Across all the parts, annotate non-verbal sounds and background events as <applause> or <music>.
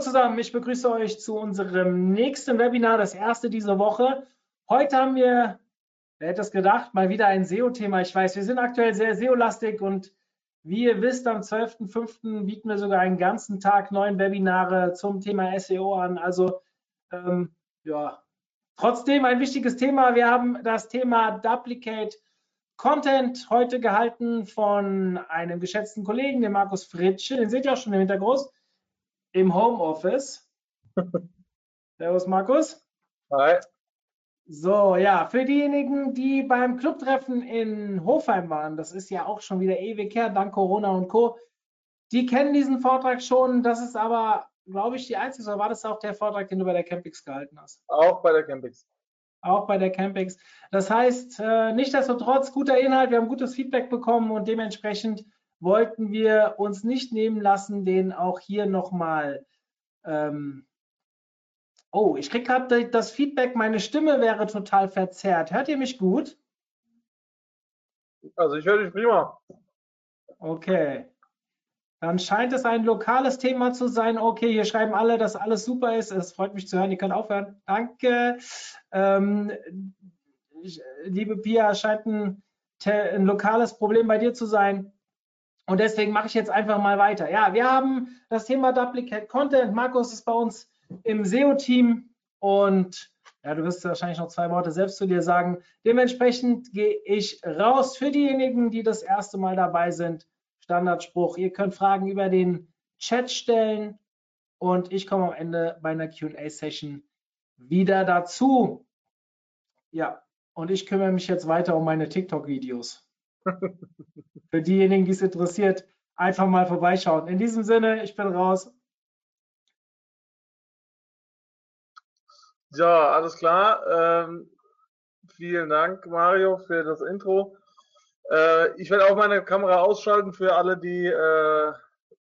Zusammen, ich begrüße euch zu unserem nächsten Webinar, das erste diese Woche. Heute haben wir, wer hätte es gedacht, mal wieder ein SEO-Thema. Ich weiß, wir sind aktuell sehr SEO-lastig und wie ihr wisst, am 12.05. bieten wir sogar einen ganzen Tag neuen Webinare zum Thema SEO an. Also ähm, ja, trotzdem ein wichtiges Thema. Wir haben das Thema Duplicate Content heute gehalten von einem geschätzten Kollegen, dem Markus Fritsche. Den seht ihr auch schon im Hintergrund im Homeoffice. <laughs> Servus, Markus. Hi. So, ja, für diejenigen, die beim Clubtreffen in Hofheim waren, das ist ja auch schon wieder ewig her, dank Corona und Co., die kennen diesen Vortrag schon. Das ist aber, glaube ich, die einzige, oder war das auch der Vortrag, den du bei der Campix gehalten hast? Auch bei der Campix. Auch bei der Campix. Das heißt, äh, nichtsdestotrotz, guter Inhalt, wir haben gutes Feedback bekommen und dementsprechend wollten wir uns nicht nehmen lassen, den auch hier nochmal. Ähm oh, ich kriege gerade das Feedback, meine Stimme wäre total verzerrt. Hört ihr mich gut? Also ich höre dich prima. Okay. Dann scheint es ein lokales Thema zu sein. Okay, hier schreiben alle, dass alles super ist. Es freut mich zu hören. Ihr könnt aufhören. Danke. Ähm, liebe Pia, scheint ein, ein lokales Problem bei dir zu sein. Und deswegen mache ich jetzt einfach mal weiter. Ja, wir haben das Thema Duplicate Content. Markus ist bei uns im SEO-Team und ja, du wirst wahrscheinlich noch zwei Worte selbst zu dir sagen. Dementsprechend gehe ich raus für diejenigen, die das erste Mal dabei sind. Standardspruch. Ihr könnt Fragen über den Chat stellen und ich komme am Ende bei einer QA-Session wieder dazu. Ja, und ich kümmere mich jetzt weiter um meine TikTok-Videos. Für diejenigen, die es interessiert, einfach mal vorbeischauen. In diesem Sinne, ich bin raus. Ja, alles klar. Ähm, vielen Dank, Mario, für das Intro. Äh, ich werde auch meine Kamera ausschalten für alle, die äh,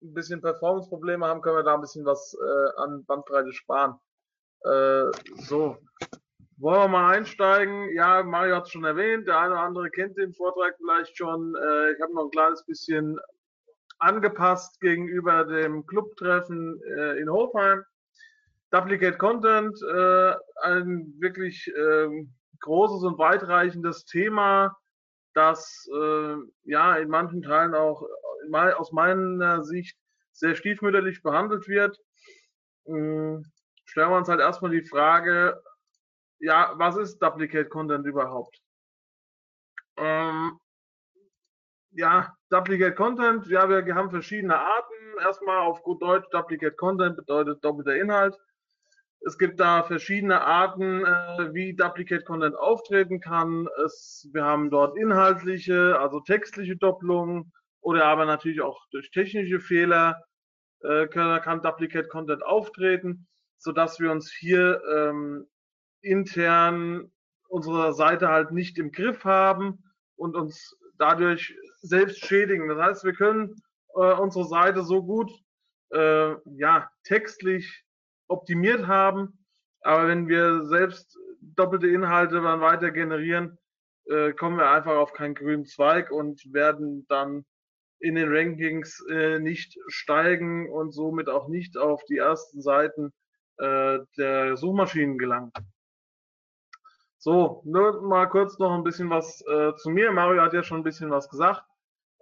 ein bisschen Performance-Probleme haben, können wir da ein bisschen was äh, an Bandbreite sparen. Äh, so, wollen wir mal einsteigen? Ja, Mario hat es schon erwähnt, der eine oder andere kennt den Vortrag vielleicht schon. Äh, ich habe noch ein kleines bisschen angepasst gegenüber dem Clubtreffen äh, in Hofheim. Duplicate Content, äh, ein wirklich ähm, großes und weitreichendes Thema, das ja in manchen Teilen auch aus meiner Sicht sehr stiefmütterlich behandelt wird. Ähm, stellen wir uns halt erstmal die Frage, ja, was ist Duplicate Content überhaupt? Ähm, ja, Duplicate Content, ja, wir haben verschiedene Arten. Erstmal auf gut Deutsch, Duplicate Content bedeutet doppelter Inhalt. Es gibt da verschiedene Arten, äh, wie Duplicate Content auftreten kann. Es, wir haben dort inhaltliche, also textliche Doppelungen oder aber natürlich auch durch technische Fehler äh, kann, kann Duplicate Content auftreten, so dass wir uns hier ähm, intern unsere Seite halt nicht im Griff haben und uns dadurch selbst schädigen. Das heißt, wir können äh, unsere Seite so gut äh, ja, textlich optimiert haben, aber wenn wir selbst doppelte Inhalte dann weiter generieren, äh, kommen wir einfach auf keinen grünen Zweig und werden dann in den Rankings äh, nicht steigen und somit auch nicht auf die ersten Seiten äh, der Suchmaschinen gelangen. So, nur mal kurz noch ein bisschen was äh, zu mir. Mario hat ja schon ein bisschen was gesagt.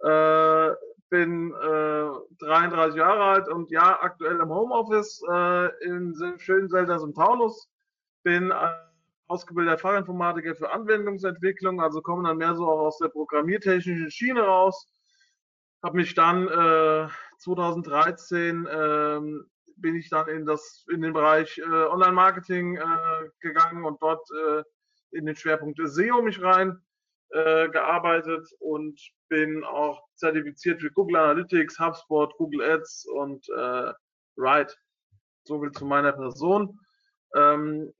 Äh, bin äh, 33 Jahre alt und ja, aktuell im Homeoffice äh, in schönen Selders im Taunus. Bin äh, ausgebildeter Fachinformatiker für Anwendungsentwicklung, also komme dann mehr so auch aus der programmiertechnischen Schiene raus. Habe mich dann äh, 2013 ähm, bin ich dann in das in den Bereich äh, Online-Marketing äh, gegangen und dort äh, in den Schwerpunkt SEO mich rein äh, gearbeitet und bin auch zertifiziert für Google Analytics, HubSpot, Google Ads und äh, Ride. So viel zu meiner Person. ähm,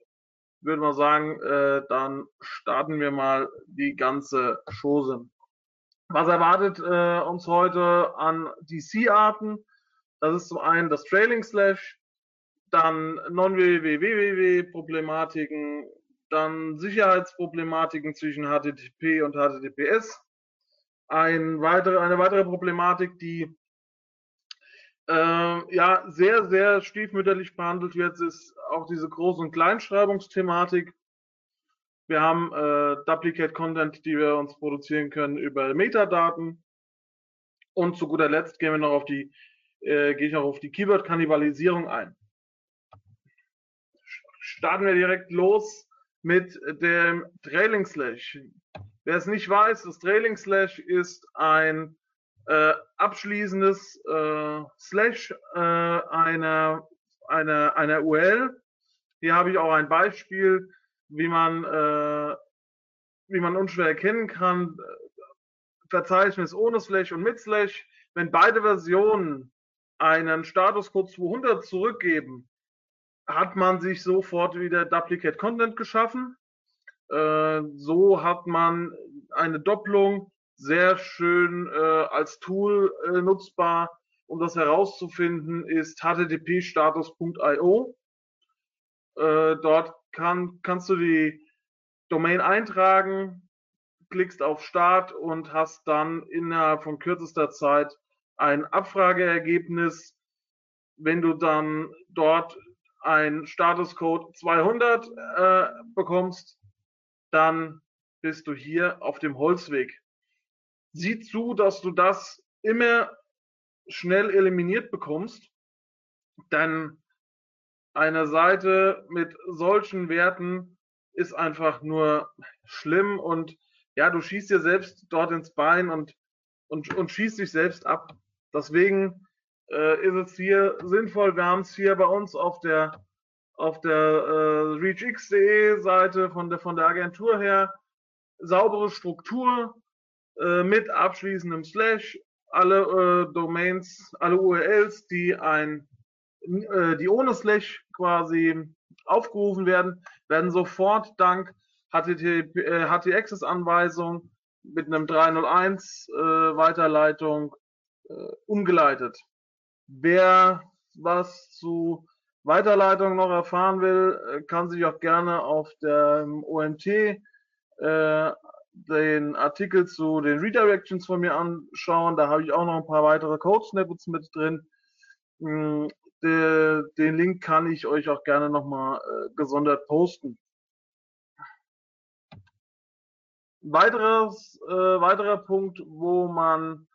würde mal sagen, äh, dann starten wir mal die ganze Chose. Was erwartet äh, uns heute an DC-Arten? Das ist zum einen das Trailing Slash, dann Non-WWW-Problematiken, dann Sicherheitsproblematiken zwischen HTTP und HTTPS. Ein weitere, eine weitere Problematik, die äh, ja sehr, sehr stiefmütterlich behandelt wird, ist auch diese Groß- und Kleinschreibungsthematik. Wir haben äh, Duplicate Content, die wir uns produzieren können über Metadaten. Und zu guter Letzt gehen wir noch auf die, äh, gehe ich noch auf die Keyword-Kannibalisierung ein. Starten wir direkt los mit dem Trailing Slash. Wer es nicht weiß, das Trailing Slash ist ein äh, abschließendes äh, Slash äh, einer, einer, einer URL. Hier habe ich auch ein Beispiel, wie man, äh, wie man unschwer erkennen kann. Verzeichnis ohne Slash und mit Slash. Wenn beide Versionen einen Statuscode 200 zurückgeben, hat man sich sofort wieder Duplicate Content geschaffen. Äh, so hat man eine Doppelung sehr schön äh, als Tool äh, nutzbar. Um das herauszufinden, ist http-status.io. Äh, dort kann, kannst du die Domain eintragen, klickst auf Start und hast dann innerhalb von kürzester Zeit ein Abfrageergebnis. Wenn du dann dort ein Statuscode 200 äh, bekommst, dann bist du hier auf dem Holzweg. Sieh zu, dass du das immer schnell eliminiert bekommst, denn eine Seite mit solchen Werten ist einfach nur schlimm und ja, du schießt dir selbst dort ins Bein und, und, und schießt dich selbst ab. Deswegen äh, ist es hier sinnvoll, wir haben es hier bei uns auf der auf der äh, reachx.de Seite von der von der Agentur her. Saubere Struktur äh, mit abschließendem Slash. Alle äh, Domains, alle URLs, die ein äh, die ohne Slash quasi aufgerufen werden, werden sofort dank HTTP, äh, HT-Access-Anweisung mit einem 301 äh, Weiterleitung äh, umgeleitet. Wer was zu Weiterleitung noch erfahren will, äh, kann sich auch gerne auf der OMT äh, den Artikel zu den Redirections von mir anschauen. Da habe ich auch noch ein paar weitere Code-Snippets mit drin. Mm, de, den Link kann ich euch auch gerne nochmal äh, gesondert posten. Weiteres, äh, weiterer Punkt, wo man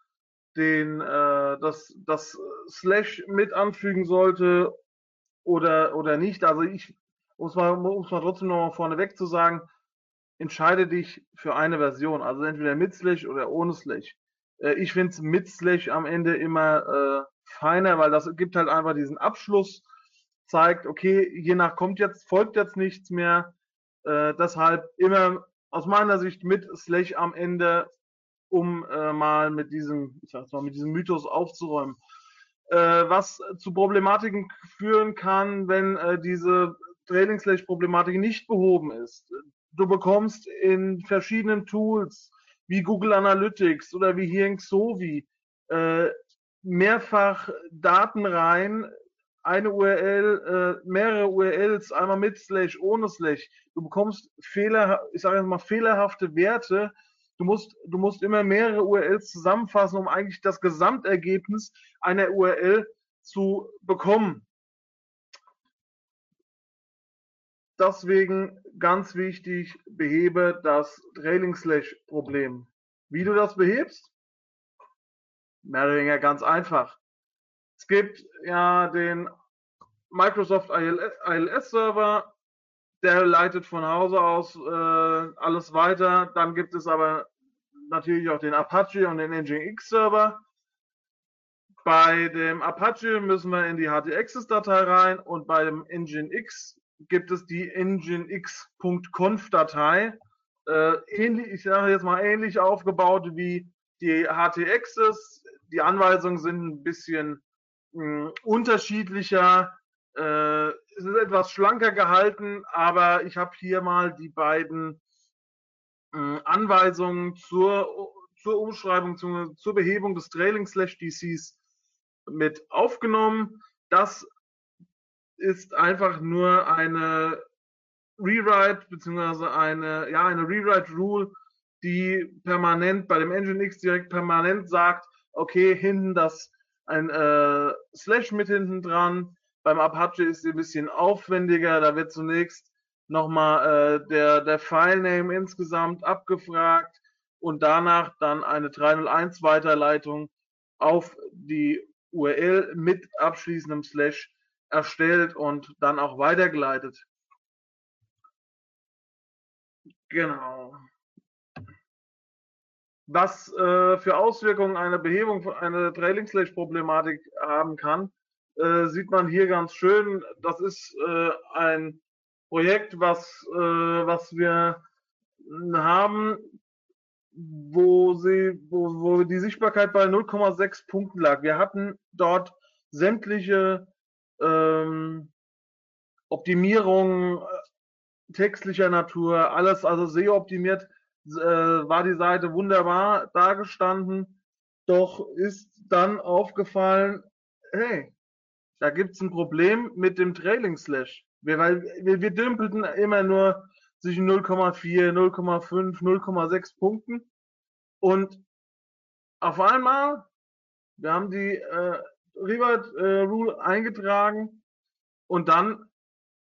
den, äh, das, das Slash mit anfügen sollte oder, oder nicht. Also ich, um es mal, um es mal trotzdem nochmal vorneweg zu sagen, entscheide dich für eine Version, also entweder mit Slash oder ohne Slash. Äh, ich finde es mit Slash am Ende immer äh, feiner, weil das gibt halt einfach diesen Abschluss, zeigt, okay, je nach kommt jetzt, folgt jetzt nichts mehr. Äh, deshalb immer aus meiner Sicht mit Slash am Ende, um äh, mal mit diesem, ich sag's mal, mit diesem Mythos aufzuräumen. Äh, was zu Problematiken führen kann, wenn äh, diese Trailing Slash Problematik nicht behoben ist. Du bekommst in verschiedenen Tools wie Google Analytics oder wie hier in Xovi äh, mehrfach Daten rein, eine URL, äh, mehrere URLs, einmal mit Slash, ohne Slash. Du bekommst Fehler, ich sage jetzt mal fehlerhafte Werte. Du musst, du musst immer mehrere URLs zusammenfassen, um eigentlich das Gesamtergebnis einer URL zu bekommen. Deswegen ganz wichtig, behebe das Trailing Slash Problem. Wie du das behebst? Mehr oder weniger ganz einfach. Es gibt ja den Microsoft ILS Server, der leitet von Hause aus äh, alles weiter. Dann gibt es aber natürlich auch den Apache und den Nginx Server. Bei dem Apache müssen wir in die htaccess-Datei rein und bei dem Nginx gibt es die nginx.conf-Datei. Äh, ähnlich, ich sage jetzt mal ähnlich aufgebaut wie die htaccess. Die Anweisungen sind ein bisschen mh, hm, unterschiedlicher. Äh, es ist etwas schlanker gehalten, aber ich habe hier mal die beiden Anweisungen zur, zur Umschreibung, zur, zur Behebung des Trailing Slash DCs mit aufgenommen. Das ist einfach nur eine Rewrite beziehungsweise eine, ja, eine Rewrite Rule, die permanent bei dem Nginx direkt permanent sagt, okay, hinten das ein äh, Slash mit hinten dran. Beim Apache ist sie ein bisschen aufwendiger. Da wird zunächst nochmal äh, der, der Filename insgesamt abgefragt und danach dann eine 301 Weiterleitung auf die URL mit abschließendem Slash erstellt und dann auch weitergeleitet. Genau. Was äh, für Auswirkungen eine Behebung von einer Trailing-Slash-Problematik haben kann, äh, sieht man hier ganz schön. Das ist äh, ein Projekt, was, äh, was wir haben, wo, sie, wo, wo die Sichtbarkeit bei 0,6 Punkten lag. Wir hatten dort sämtliche ähm, Optimierungen äh, textlicher Natur, alles also SEO optimiert, äh, war die Seite wunderbar dargestanden. Doch ist dann aufgefallen, hey, da gibt es ein Problem mit dem Trailing Slash. Wir, weil, wir, wir dümpelten immer nur zwischen 0,4, 0,5, 0,6 Punkten. Und auf einmal, wir haben die äh, Rewrite äh, Rule eingetragen und dann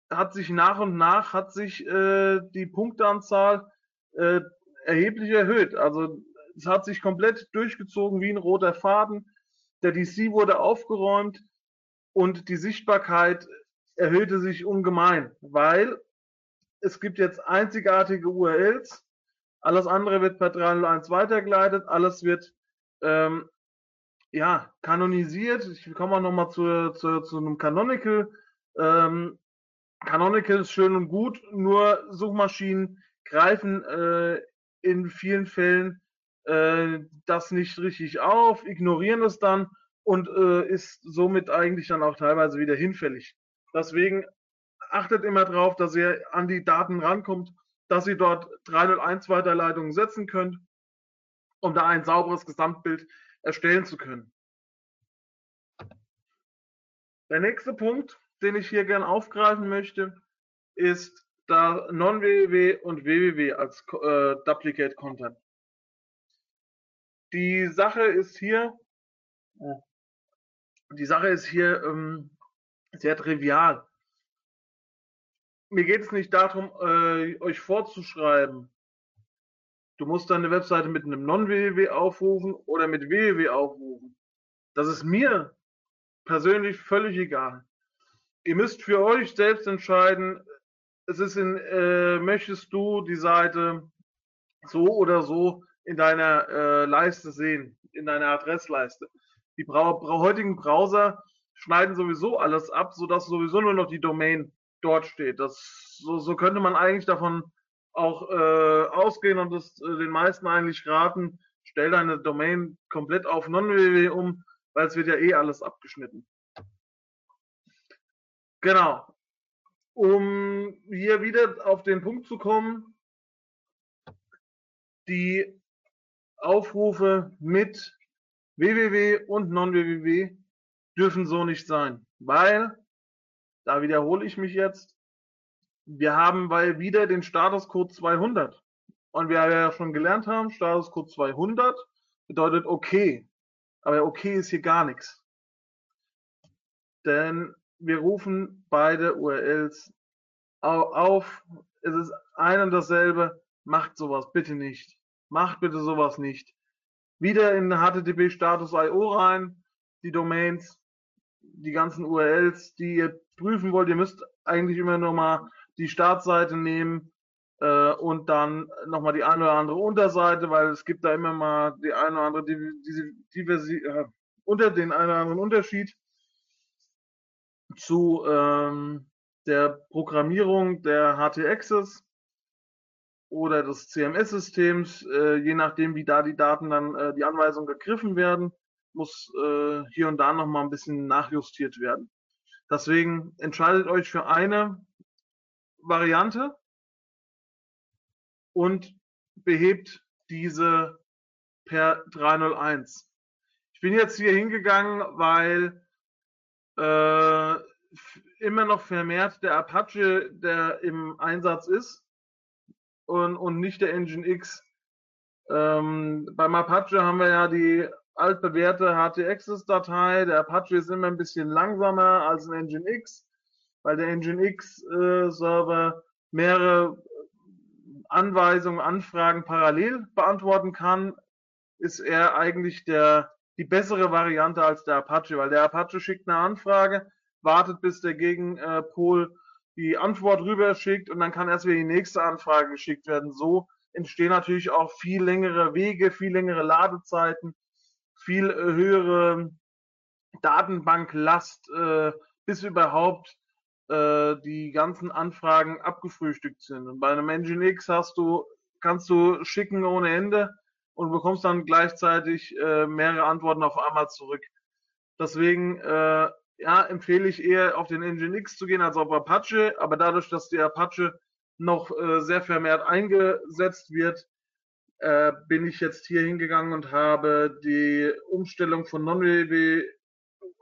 hat sich nach und nach hat sich äh, die Punkteanzahl äh, erheblich erhöht. Also es hat sich komplett durchgezogen wie ein roter Faden. Der DC wurde aufgeräumt und die Sichtbarkeit erhöhte sich ungemein, weil es gibt jetzt einzigartige URLs, alles andere wird per 301 weitergeleitet, alles wird ähm, ja, kanonisiert. Ich komme auch nochmal zu, zu, zu einem Canonical. Ähm, Canonical ist schön und gut, nur Suchmaschinen greifen äh, in vielen Fällen äh, das nicht richtig auf, ignorieren es dann und äh, ist somit eigentlich dann auch teilweise wieder hinfällig. Deswegen achtet immer darauf, dass ihr an die Daten rankommt, dass ihr dort 301 Weiterleitungen setzen könnt, um da ein sauberes Gesamtbild erstellen zu können. Der nächste Punkt, den ich hier gerne aufgreifen möchte, ist da Non-WWW und WWW als äh, Duplicate Content. Die Sache ist hier, die Sache ist hier ähm, sehr trivial. Mir geht es nicht darum, äh, euch vorzuschreiben, du musst deine Webseite mit einem Non-WWW aufrufen oder mit WWW aufrufen. Das ist mir persönlich völlig egal. Ihr müsst für euch selbst entscheiden, es ist in, äh, möchtest du die Seite so oder so in deiner äh, Leiste sehen, in deiner Adressleiste. Die Bra Bra heutigen Browser schneiden sowieso alles ab, sodass sowieso nur noch die Domain dort steht. Das, so, so könnte man eigentlich davon auch äh, ausgehen und das äh, den meisten eigentlich raten, stell deine Domain komplett auf non-www um, weil es wird ja eh alles abgeschnitten. Genau. Um hier wieder auf den Punkt zu kommen, die Aufrufe mit www und non-www dürfen so nicht sein, weil, da wiederhole ich mich jetzt, wir haben weil wieder den Statuscode 200. Und wir ja schon gelernt haben, Statuscode 200 bedeutet okay. Aber okay ist hier gar nichts. Denn wir rufen beide URLs auf. Es ist ein und dasselbe. Macht sowas bitte nicht. Macht bitte sowas nicht. Wieder in HTTP Status IO rein, die Domains, die ganzen URLs, die ihr prüfen wollt. Ihr müsst eigentlich immer nur mal die Startseite nehmen äh, und dann nochmal die eine oder andere Unterseite, weil es gibt da immer mal die eine oder andere diese Diversi äh, unter den einen oder anderen Unterschied zu ähm, der Programmierung der HT-Access oder des CMS-Systems, äh, je nachdem, wie da die Daten dann, äh, die Anweisungen gegriffen werden, muss äh, hier und da nochmal ein bisschen nachjustiert werden. Deswegen entscheidet euch für eine Variante und behebt diese per 301. Ich bin jetzt hier hingegangen, weil äh, immer noch vermehrt der Apache, der im Einsatz ist und, und nicht der Engine X. Ähm, beim Apache haben wir ja die altbewährte HTXS-Datei. Der Apache ist immer ein bisschen langsamer als ein Engine X, weil der Engine X-Server äh, mehrere Anweisungen, Anfragen parallel beantworten kann, ist er eigentlich der, die bessere Variante als der Apache, weil der Apache schickt eine Anfrage, wartet, bis der Gegenpol die Antwort rüberschickt und dann kann erst wieder die nächste Anfrage geschickt werden. So entstehen natürlich auch viel längere Wege, viel längere Ladezeiten, viel äh, höhere Datenbanklast, äh, bis überhaupt äh, die ganzen Anfragen abgefrühstückt sind. Und bei einem Engine X hast du, kannst du schicken ohne Ende und bekommst dann gleichzeitig äh, mehrere Antworten auf einmal zurück. Deswegen äh, ja, empfehle ich eher auf den Engine X zu gehen als auf Apache, aber dadurch, dass die Apache noch äh, sehr vermehrt eingesetzt wird, äh, bin ich jetzt hier hingegangen und habe die Umstellung von Non-WWW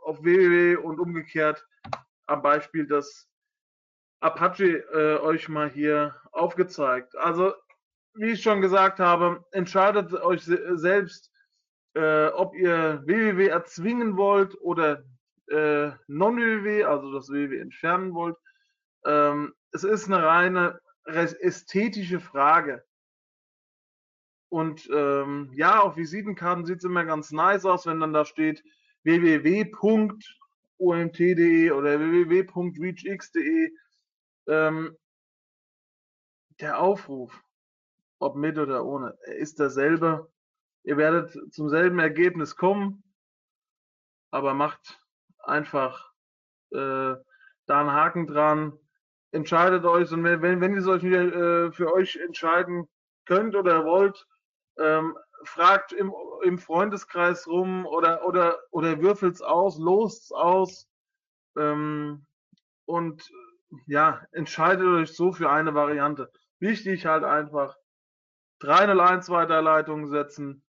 auf WWW und umgekehrt am Beispiel des Apache äh, euch mal hier aufgezeigt. Also, wie ich schon gesagt habe, entscheidet euch selbst, äh, ob ihr WWW erzwingen wollt oder äh, Non-WWW, also das WWW entfernen wollt. Ähm, es ist eine reine ästhetische Frage. Und ähm, ja, auf Visitenkarten sieht es immer ganz nice aus, wenn dann da steht www.omt.de oder www.reachx.de. Ähm, der Aufruf, ob mit oder ohne, ist derselbe. Ihr werdet zum selben Ergebnis kommen, aber macht einfach äh, da einen Haken dran. Entscheidet euch und wenn, wenn, ihr es euch äh, für euch entscheiden könnt oder wollt, ähm, fragt im, im Freundeskreis rum oder, oder, oder würfelt's aus, lost's aus ähm, und ja, entscheidet euch so für eine Variante. Wichtig halt einfach 301 Weiterleitung setzen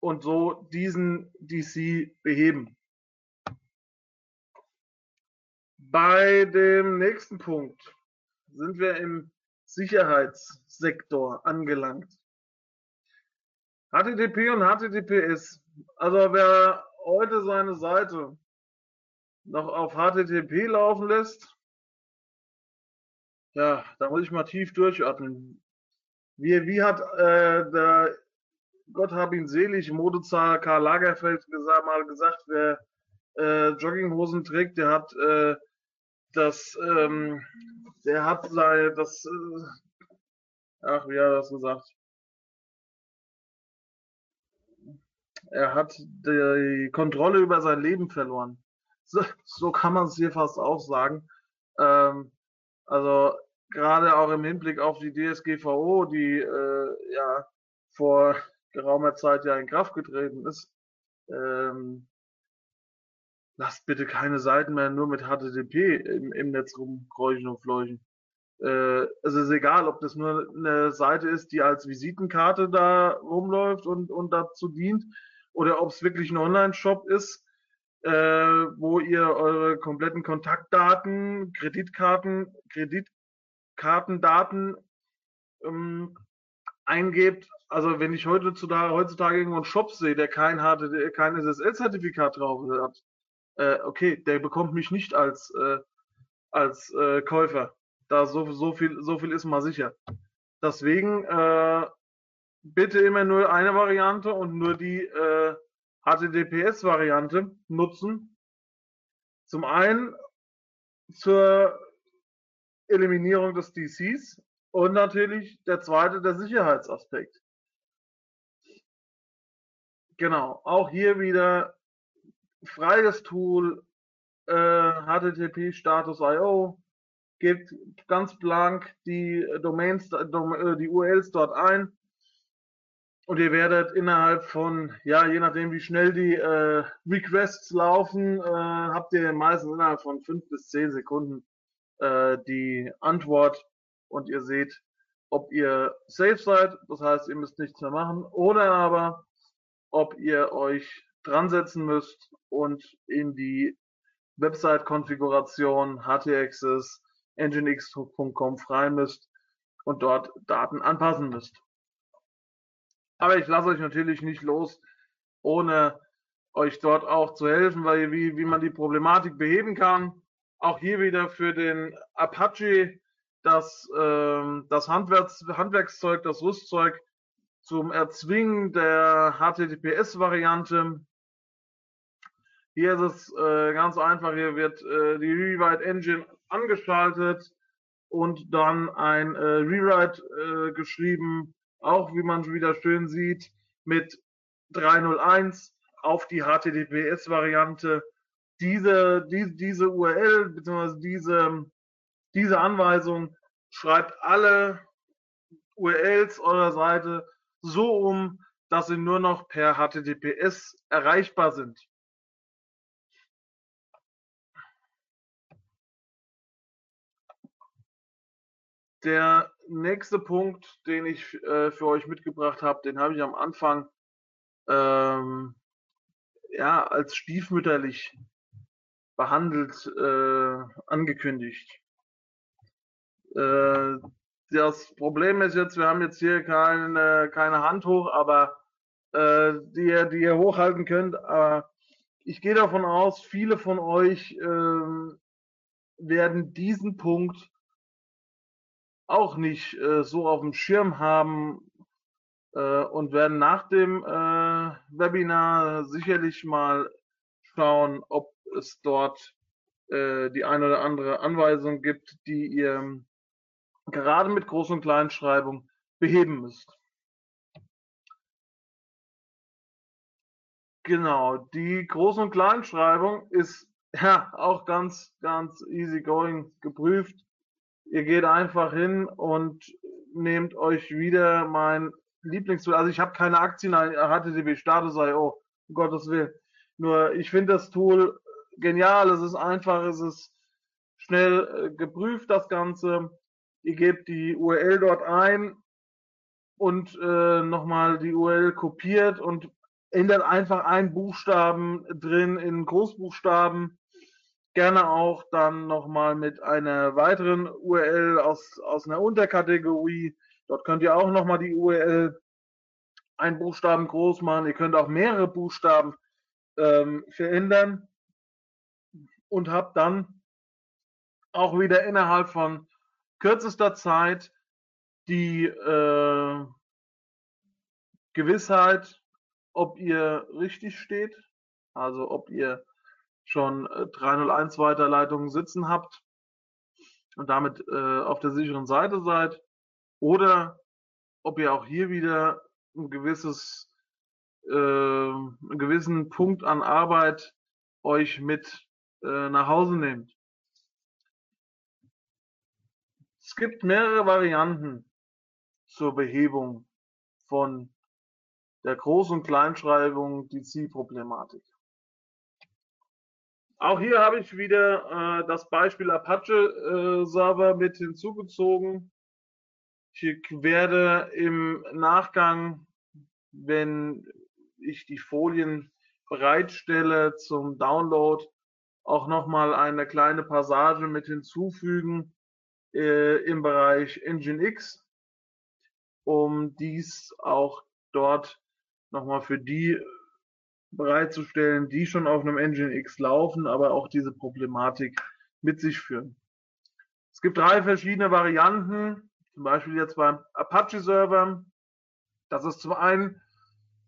und so diesen DC beheben. Bei dem nächsten Punkt sind wir im Sicherheitssektor angelangt. HTTP und HTTPS. Also wer heute seine Seite noch auf HTTP laufen lässt, ja, da muss ich mal tief durchatmen. Wie, wie hat äh, der Gott hab ihn selig, Modezahler Karl Lagerfeld gesagt, mal gesagt, wer äh, Jogginghosen trägt, der hat äh, das, ähm, der hat sei, das, äh, ach, wie hat er das gesagt? Er hat die Kontrolle über sein Leben verloren. So, so kann man es hier fast auch sagen. Ähm, also gerade auch im Hinblick auf die DSGVO, die äh, ja vor geraumer Zeit ja in Kraft getreten ist. Ähm, lasst bitte keine Seiten mehr nur mit HTTP im, im Netz rumkräuchen und fleuchen. Äh, es ist egal, ob das nur eine Seite ist, die als Visitenkarte da rumläuft und, und dazu dient, oder ob es wirklich ein Online-Shop ist, äh, wo ihr eure kompletten Kontaktdaten, Kreditkarten, Kreditkartendaten ähm, eingebt. Also wenn ich heutzutage, heutzutage irgendwo einen Shop sehe, der kein, kein SSL-Zertifikat drauf hat, äh, okay, der bekommt mich nicht als, äh, als äh, Käufer. Da so, so, viel, so viel ist mal sicher. Deswegen äh, bitte immer nur eine Variante und nur die äh, HTTPS-Variante nutzen. Zum einen zur Eliminierung des DCs und natürlich der zweite, der Sicherheitsaspekt. Genau, auch hier wieder freies Tool, äh, HTTP Status.io, gibt ganz blank die Domains, äh, die URLs dort ein Und ihr werdet innerhalb von, ja, je nachdem wie schnell die äh, Requests laufen, äh, habt ihr meistens innerhalb von fünf bis zehn Sekunden äh, die Antwort. Und ihr seht, ob ihr safe seid, das heißt, ihr müsst nichts mehr machen, oder aber, ob ihr euch dran setzen müsst und in die Website-Konfiguration htaccess nginx.com frei müsst und dort Daten anpassen müsst. Aber ich lasse euch natürlich nicht los, ohne euch dort auch zu helfen, weil wie, wie man die Problematik beheben kann. Auch hier wieder für den Apache das, äh, das Handwerks, Handwerkszeug, das Rüstzeug zum Erzwingen der HTTPS-Variante. Hier ist es äh, ganz einfach, hier wird äh, die Rewrite Engine angeschaltet und dann ein äh, Rewrite äh, geschrieben, auch wie man wieder schön sieht, mit 301 auf die HTTPS-Variante. Diese, die, diese URL bzw. Diese, diese Anweisung schreibt alle URLs eurer Seite so um, dass sie nur noch per HTTPS erreichbar sind. Der nächste Punkt, den ich äh, für euch mitgebracht habe, den habe ich am Anfang ähm, ja, als stiefmütterlich behandelt äh, angekündigt. Äh, das Problem ist jetzt, wir haben jetzt hier keine, keine Hand hoch, aber äh, die, ihr, die ihr hochhalten könnt. Aber ich gehe davon aus, viele von euch äh, werden diesen Punkt auch nicht äh, so auf dem Schirm haben äh, und werden nach dem äh, Webinar sicherlich mal schauen, ob es dort äh, die eine oder andere Anweisung gibt, die ihr gerade mit Groß- und Kleinschreibung beheben müsst. Genau, die Groß- und Kleinschreibung ist ja auch ganz, ganz easy going geprüft. Ihr geht einfach hin und nehmt euch wieder mein Lieblingstool. Also ich habe keine Aktien an HTTP Status.io, um Gottes Willen. Nur ich finde das Tool genial. Es ist einfach, es ist schnell äh, geprüft, das Ganze. Ihr gebt die URL dort ein und äh, nochmal die URL kopiert und ändert einfach einen Buchstaben drin in Großbuchstaben gerne auch dann nochmal mit einer weiteren URL aus, aus einer Unterkategorie. Dort könnt ihr auch nochmal die URL einen Buchstaben groß machen. Ihr könnt auch mehrere Buchstaben ähm, verändern und habt dann auch wieder innerhalb von kürzester Zeit die äh, Gewissheit, ob ihr richtig steht, also ob ihr schon 301 äh, Weiterleitungen sitzen habt und damit äh, auf der sicheren Seite seid oder ob ihr auch hier wieder ein gewisses, äh, einen gewissen Punkt an Arbeit euch mit äh, nach Hause nehmt. Es gibt mehrere Varianten zur Behebung von der Groß- und Kleinschreibung, die Zielproblematik. Auch hier habe ich wieder äh, das Beispiel Apache äh, Server mit hinzugezogen. Ich werde im Nachgang, wenn ich die Folien bereitstelle zum Download, auch nochmal eine kleine Passage mit hinzufügen äh, im Bereich Nginx, um dies auch dort nochmal für die bereitzustellen, die schon auf einem Engine X laufen, aber auch diese Problematik mit sich führen. Es gibt drei verschiedene Varianten, zum Beispiel jetzt beim Apache Server. Das ist zum einen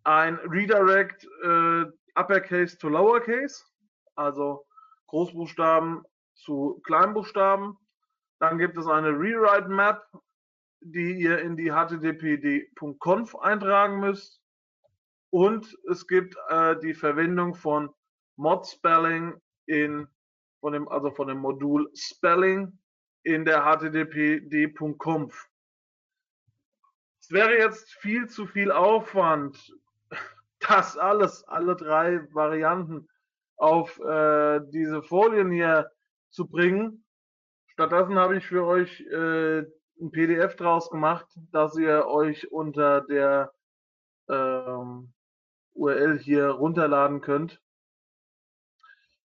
ein Redirect äh, Uppercase to Lowercase, also Großbuchstaben zu Kleinbuchstaben. Dann gibt es eine Rewrite Map, die ihr in die httpd.conf eintragen müsst. Und es gibt äh, die Verwendung von Mod Spelling in, von dem, also von dem Modul Spelling in der httpd.conf. Es wäre jetzt viel zu viel Aufwand, <laughs> das alles, alle drei Varianten auf äh, diese Folien hier zu bringen. Stattdessen habe ich für euch äh, ein PDF draus gemacht, dass ihr euch unter der ähm, URL hier runterladen könnt.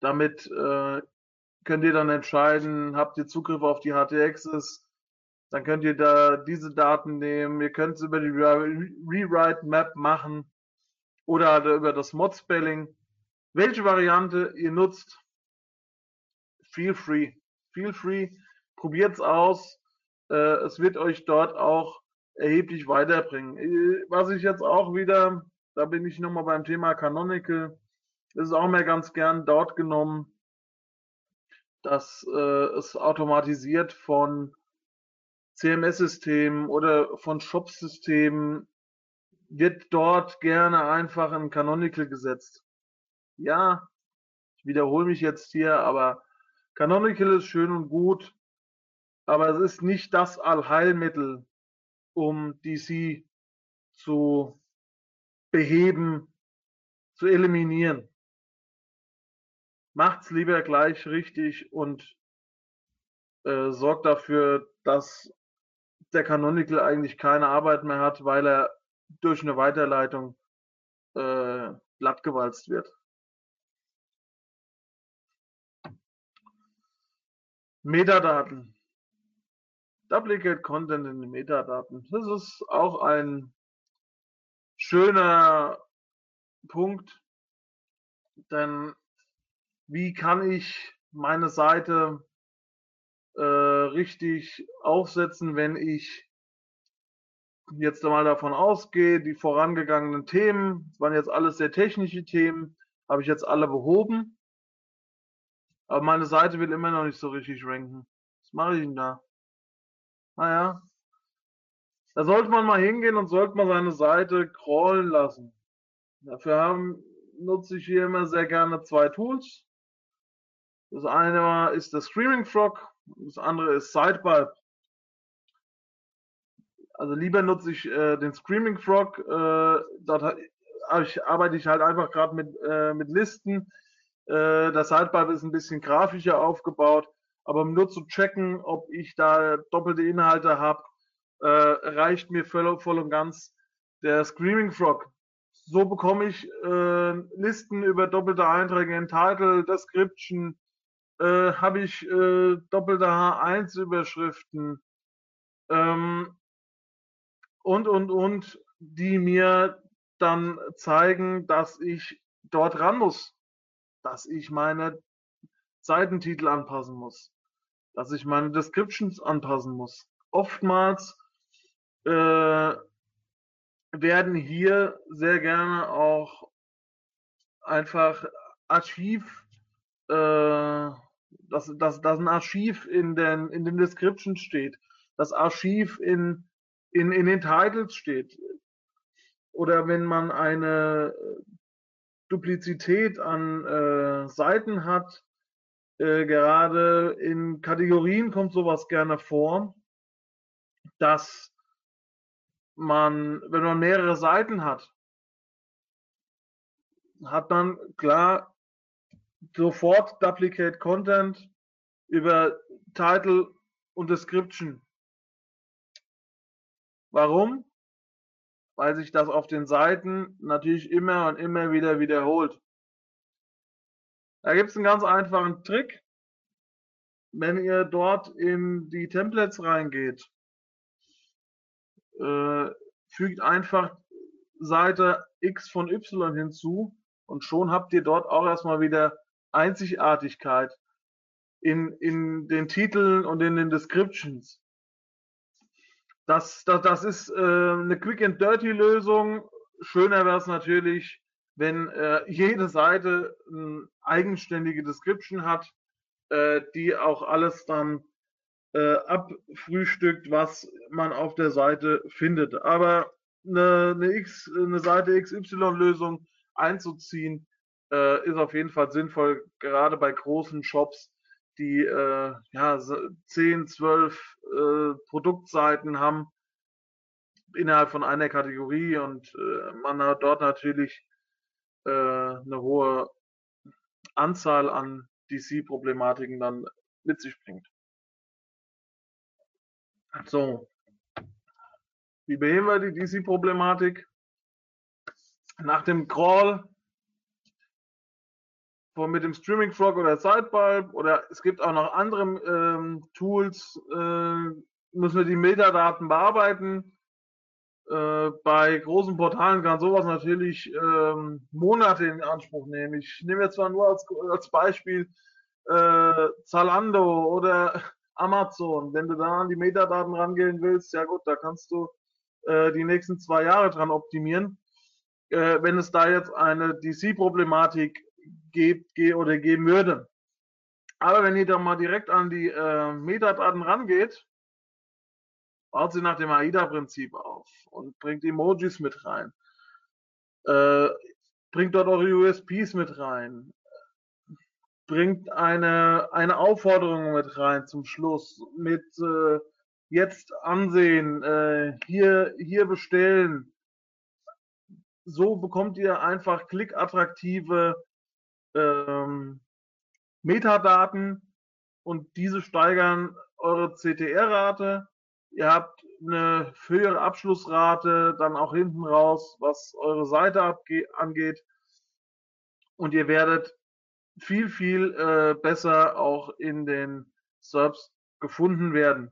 Damit äh, könnt ihr dann entscheiden, habt ihr Zugriff auf die HTXs, dann könnt ihr da diese Daten nehmen, ihr könnt es über die Re Rewrite Map machen oder halt über das Mod Spelling. Welche Variante ihr nutzt, feel free. Feel free. Probiert's aus. Äh, es wird euch dort auch erheblich weiterbringen. Äh, was ich jetzt auch wieder, da bin ich nochmal beim Thema Canonical, das ist auch mehr ganz gern dort genommen, dass äh, es automatisiert von CMS-Systemen oder von Shop-Systemen wird dort gerne einfach ein Canonical gesetzt. Ja, ich wiederhole mich jetzt hier, aber Canonical ist schön und gut, aber es ist nicht das Allheilmittel, um DC zu beheben, zu eliminieren. Macht's lieber gleich richtig und äh, sorgt dafür, dass der Canonical eigentlich keine Arbeit mehr hat, weil er durch eine Weiterleitung äh, glattgewalzt wird. Metadaten. Duplicate Content in den Metadaten. Das ist auch ein schöner Punkt, denn wie kann ich meine Seite äh, richtig aufsetzen, wenn ich jetzt mal davon ausgehe, die vorangegangenen Themen, das waren jetzt alles sehr technische Themen, habe ich jetzt alle behoben. Aber meine Seite will immer noch nicht so richtig ranken. Was mache ich denn da? Naja, da sollte man mal hingehen und sollte mal seine Seite crawlen lassen. Dafür haben, nutze ich hier immer sehr gerne zwei Tools. Das eine ist der Screaming Frog, das andere ist Sidebar. Also lieber nutze ich äh, den Screaming Frog. Äh, dort ich, arbeite ich halt einfach gerade mit, äh, mit Listen. Äh, das Sidebar ist ein bisschen grafischer aufgebaut. Aber nur zu checken, ob ich da doppelte Inhalte habe, äh, reicht mir voll, voll und ganz der Screaming Frog. So bekomme ich äh, Listen über doppelte Einträge in Title, Description, äh, habe ich äh, doppelte H1-Überschriften ähm, und, und, und, die mir dann zeigen, dass ich dort ran muss, dass ich meine Seitentitel anpassen muss, dass ich meine Descriptions anpassen muss. Oftmals äh, werden hier sehr gerne auch einfach Archiv äh, dass, dass, dass ein Archiv in den, in den Descriptions steht, das Archiv in, in, in den Titles steht. Oder wenn man eine Duplizität an äh, Seiten hat, äh, gerade in Kategorien kommt sowas gerne vor, dass man, wenn man mehrere Seiten hat, hat man klar sofort Duplicate Content über Title und Description. Warum? Weil sich das auf den Seiten natürlich immer und immer wieder wiederholt. Da gibt es einen ganz einfachen Trick. Wenn ihr dort in die Templates reingeht, äh, fügt einfach Seite X von Y hinzu und schon habt ihr dort auch erstmal wieder Einzigartigkeit in, in den Titeln und in den Descriptions. Das, das, das ist äh, eine Quick and Dirty Lösung. Schöner wäre es natürlich, wenn äh, jede Seite eine eigenständige Description hat, äh, die auch alles dann äh, abfrühstückt, was man auf der Seite findet. Aber eine, eine, X, eine Seite XY-Lösung einzuziehen, äh, ist auf jeden Fall sinnvoll, gerade bei großen Shops, die äh, ja, 10, 12 äh, Produktseiten haben. innerhalb von einer Kategorie und äh, man hat dort natürlich äh, eine hohe Anzahl an DC-Problematiken dann mit sich bringt. So, wie beheben wir die DC-Problematik? Nach dem Crawl von mit dem Streaming Frog oder Sidebulb oder es gibt auch noch andere ähm, Tools, äh, müssen wir die Metadaten bearbeiten. Äh, bei großen Portalen kann sowas natürlich ähm, Monate in Anspruch nehmen. Ich nehme jetzt mal nur als, als Beispiel äh, Zalando oder Amazon. Wenn du da an die Metadaten rangehen willst, ja gut, da kannst du äh, die nächsten zwei Jahre dran optimieren. Äh, wenn es da jetzt eine DC-Problematik gibt oder geben würde. Aber wenn ihr da mal direkt an die äh, Metadaten rangeht, baut sie nach dem AIDA-Prinzip auf und bringt Emojis mit rein. Äh, bringt dort eure USPs mit rein. Bringt eine, eine Aufforderung mit rein zum Schluss mit äh, jetzt ansehen, äh, hier, hier bestellen. So bekommt ihr einfach klickattraktive ähm, Metadaten und diese steigern eure CTR-Rate Ihr habt eine höhere Abschlussrate dann auch hinten raus, was eure Seite angeht. Und ihr werdet viel, viel äh, besser auch in den Subs gefunden werden.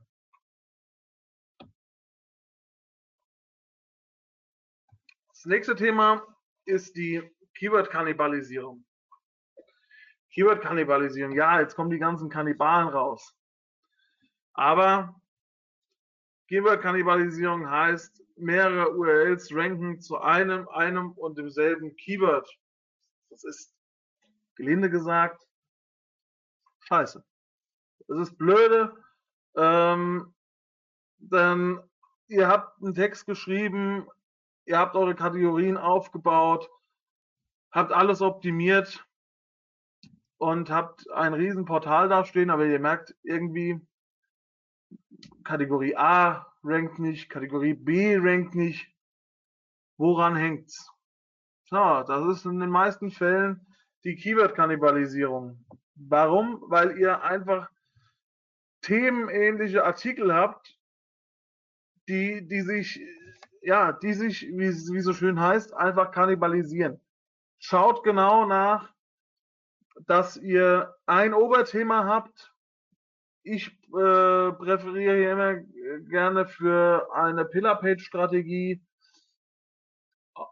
Das nächste Thema ist die Keyword-Kannibalisierung. Keyword-Kannibalisierung, ja, jetzt kommen die ganzen Kannibalen raus. Aber Keyword-Kannibalisierung heißt, mehrere URLs ranken zu einem, einem und demselben Keyword. Das ist, gelinde gesagt, scheiße. Das ist blöde. Ähm, denn ihr habt einen Text geschrieben, ihr habt eure Kategorien aufgebaut, habt alles optimiert und habt ein Riesenportal dastehen, aber ihr merkt irgendwie, Kategorie A rankt nicht, Kategorie B rankt nicht. Woran hängt's? Ja, das ist in den meisten Fällen die Keyword-Kannibalisierung. Warum? Weil ihr einfach themenähnliche Artikel habt, die, die sich, ja, die sich, wie, wie so schön heißt, einfach kannibalisieren. Schaut genau nach, dass ihr ein Oberthema habt, ich äh, präferiere hier immer gerne für eine Pillar-Page-Strategie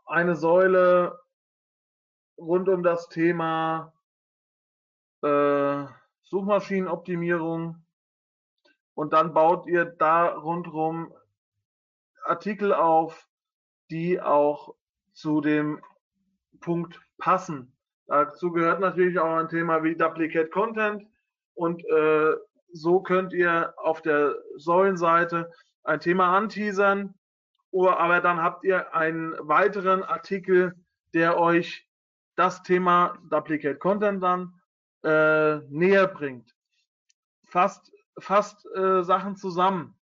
eine Säule rund um das Thema äh, Suchmaschinenoptimierung. Und dann baut ihr da rundherum Artikel auf, die auch zu dem Punkt passen. Dazu gehört natürlich auch ein Thema wie Duplicate Content. Und äh, so könnt ihr auf der Säulenseite ein Thema anteasern, aber dann habt ihr einen weiteren Artikel, der euch das Thema Duplicate Content dann äh, näher bringt. Fast, fast äh, Sachen zusammen,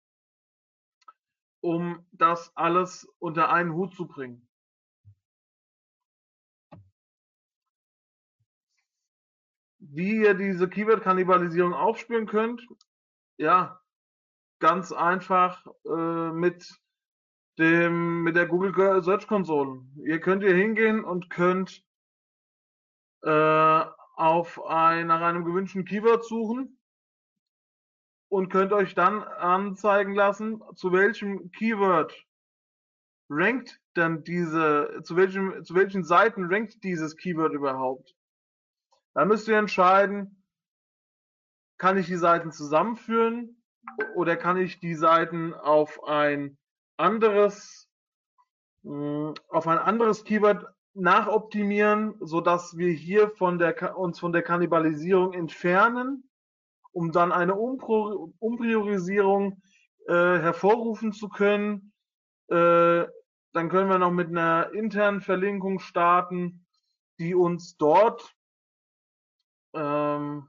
um das alles unter einen Hut zu bringen. wie ihr diese Keyword-Kannibalisierung aufspüren könnt, ja, ganz einfach äh, mit dem mit der Google Search Console. Ihr könnt hier hingehen und könnt äh, auf ein, nach einem gewünschten Keyword suchen und könnt euch dann anzeigen lassen, zu welchem Keyword rankt dann diese, zu welchem, zu welchen Seiten rankt dieses Keyword überhaupt. Dann müsst ihr entscheiden, kann ich die Seiten zusammenführen oder kann ich die Seiten auf ein anderes, hm, auf ein anderes Keyword nachoptimieren, so dass wir hier von der, uns von der Kannibalisierung entfernen, um dann eine Umpro Umpriorisierung äh, hervorrufen zu können. Äh, dann können wir noch mit einer internen Verlinkung starten, die uns dort ähm,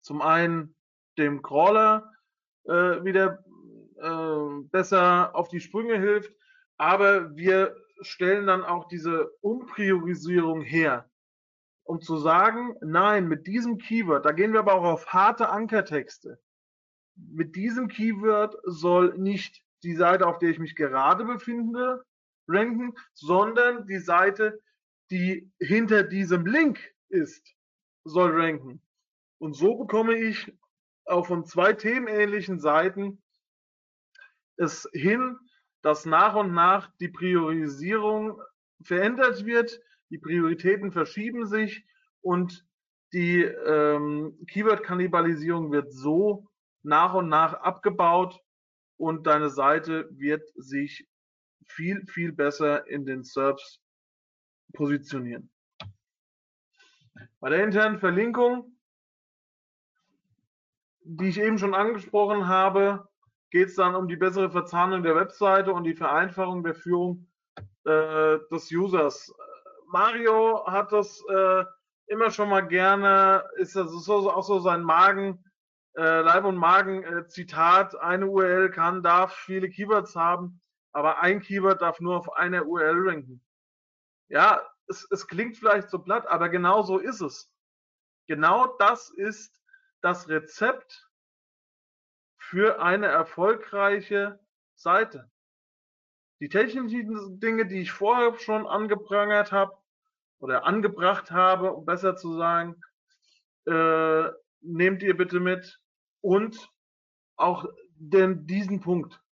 zum einen dem Crawler äh, wieder äh, besser auf die Sprünge hilft, aber wir stellen dann auch diese Umpriorisierung her, um zu sagen, nein, mit diesem Keyword, da gehen wir aber auch auf harte Ankertexte. Mit diesem Keyword soll nicht die Seite, auf der ich mich gerade befinde, ranken, sondern die Seite, die hinter diesem Link ist, soll ranken. Und so bekomme ich auch von zwei themenähnlichen Seiten es hin, dass nach und nach die Priorisierung verändert wird, die Prioritäten verschieben sich und die ähm, Keyword-Kannibalisierung wird so nach und nach abgebaut und deine Seite wird sich viel, viel besser in den SERPs positionieren. Bei der internen Verlinkung, die ich eben schon angesprochen habe, geht es dann um die bessere Verzahnung der Webseite und die Vereinfachung der Führung äh, des Users. Mario hat das äh, immer schon mal gerne, ist das so, auch so sein Magen, äh, Leib- und Magen-Zitat, eine URL kann, darf viele Keywords haben, aber ein Keyword darf nur auf einer URL ranken. Ja, es, es klingt vielleicht so platt, aber genau so ist es. Genau das ist das Rezept für eine erfolgreiche Seite. Die technischen Dinge, die ich vorher schon angeprangert habe oder angebracht habe, um besser zu sagen, äh, nehmt ihr bitte mit und auch denn diesen Punkt.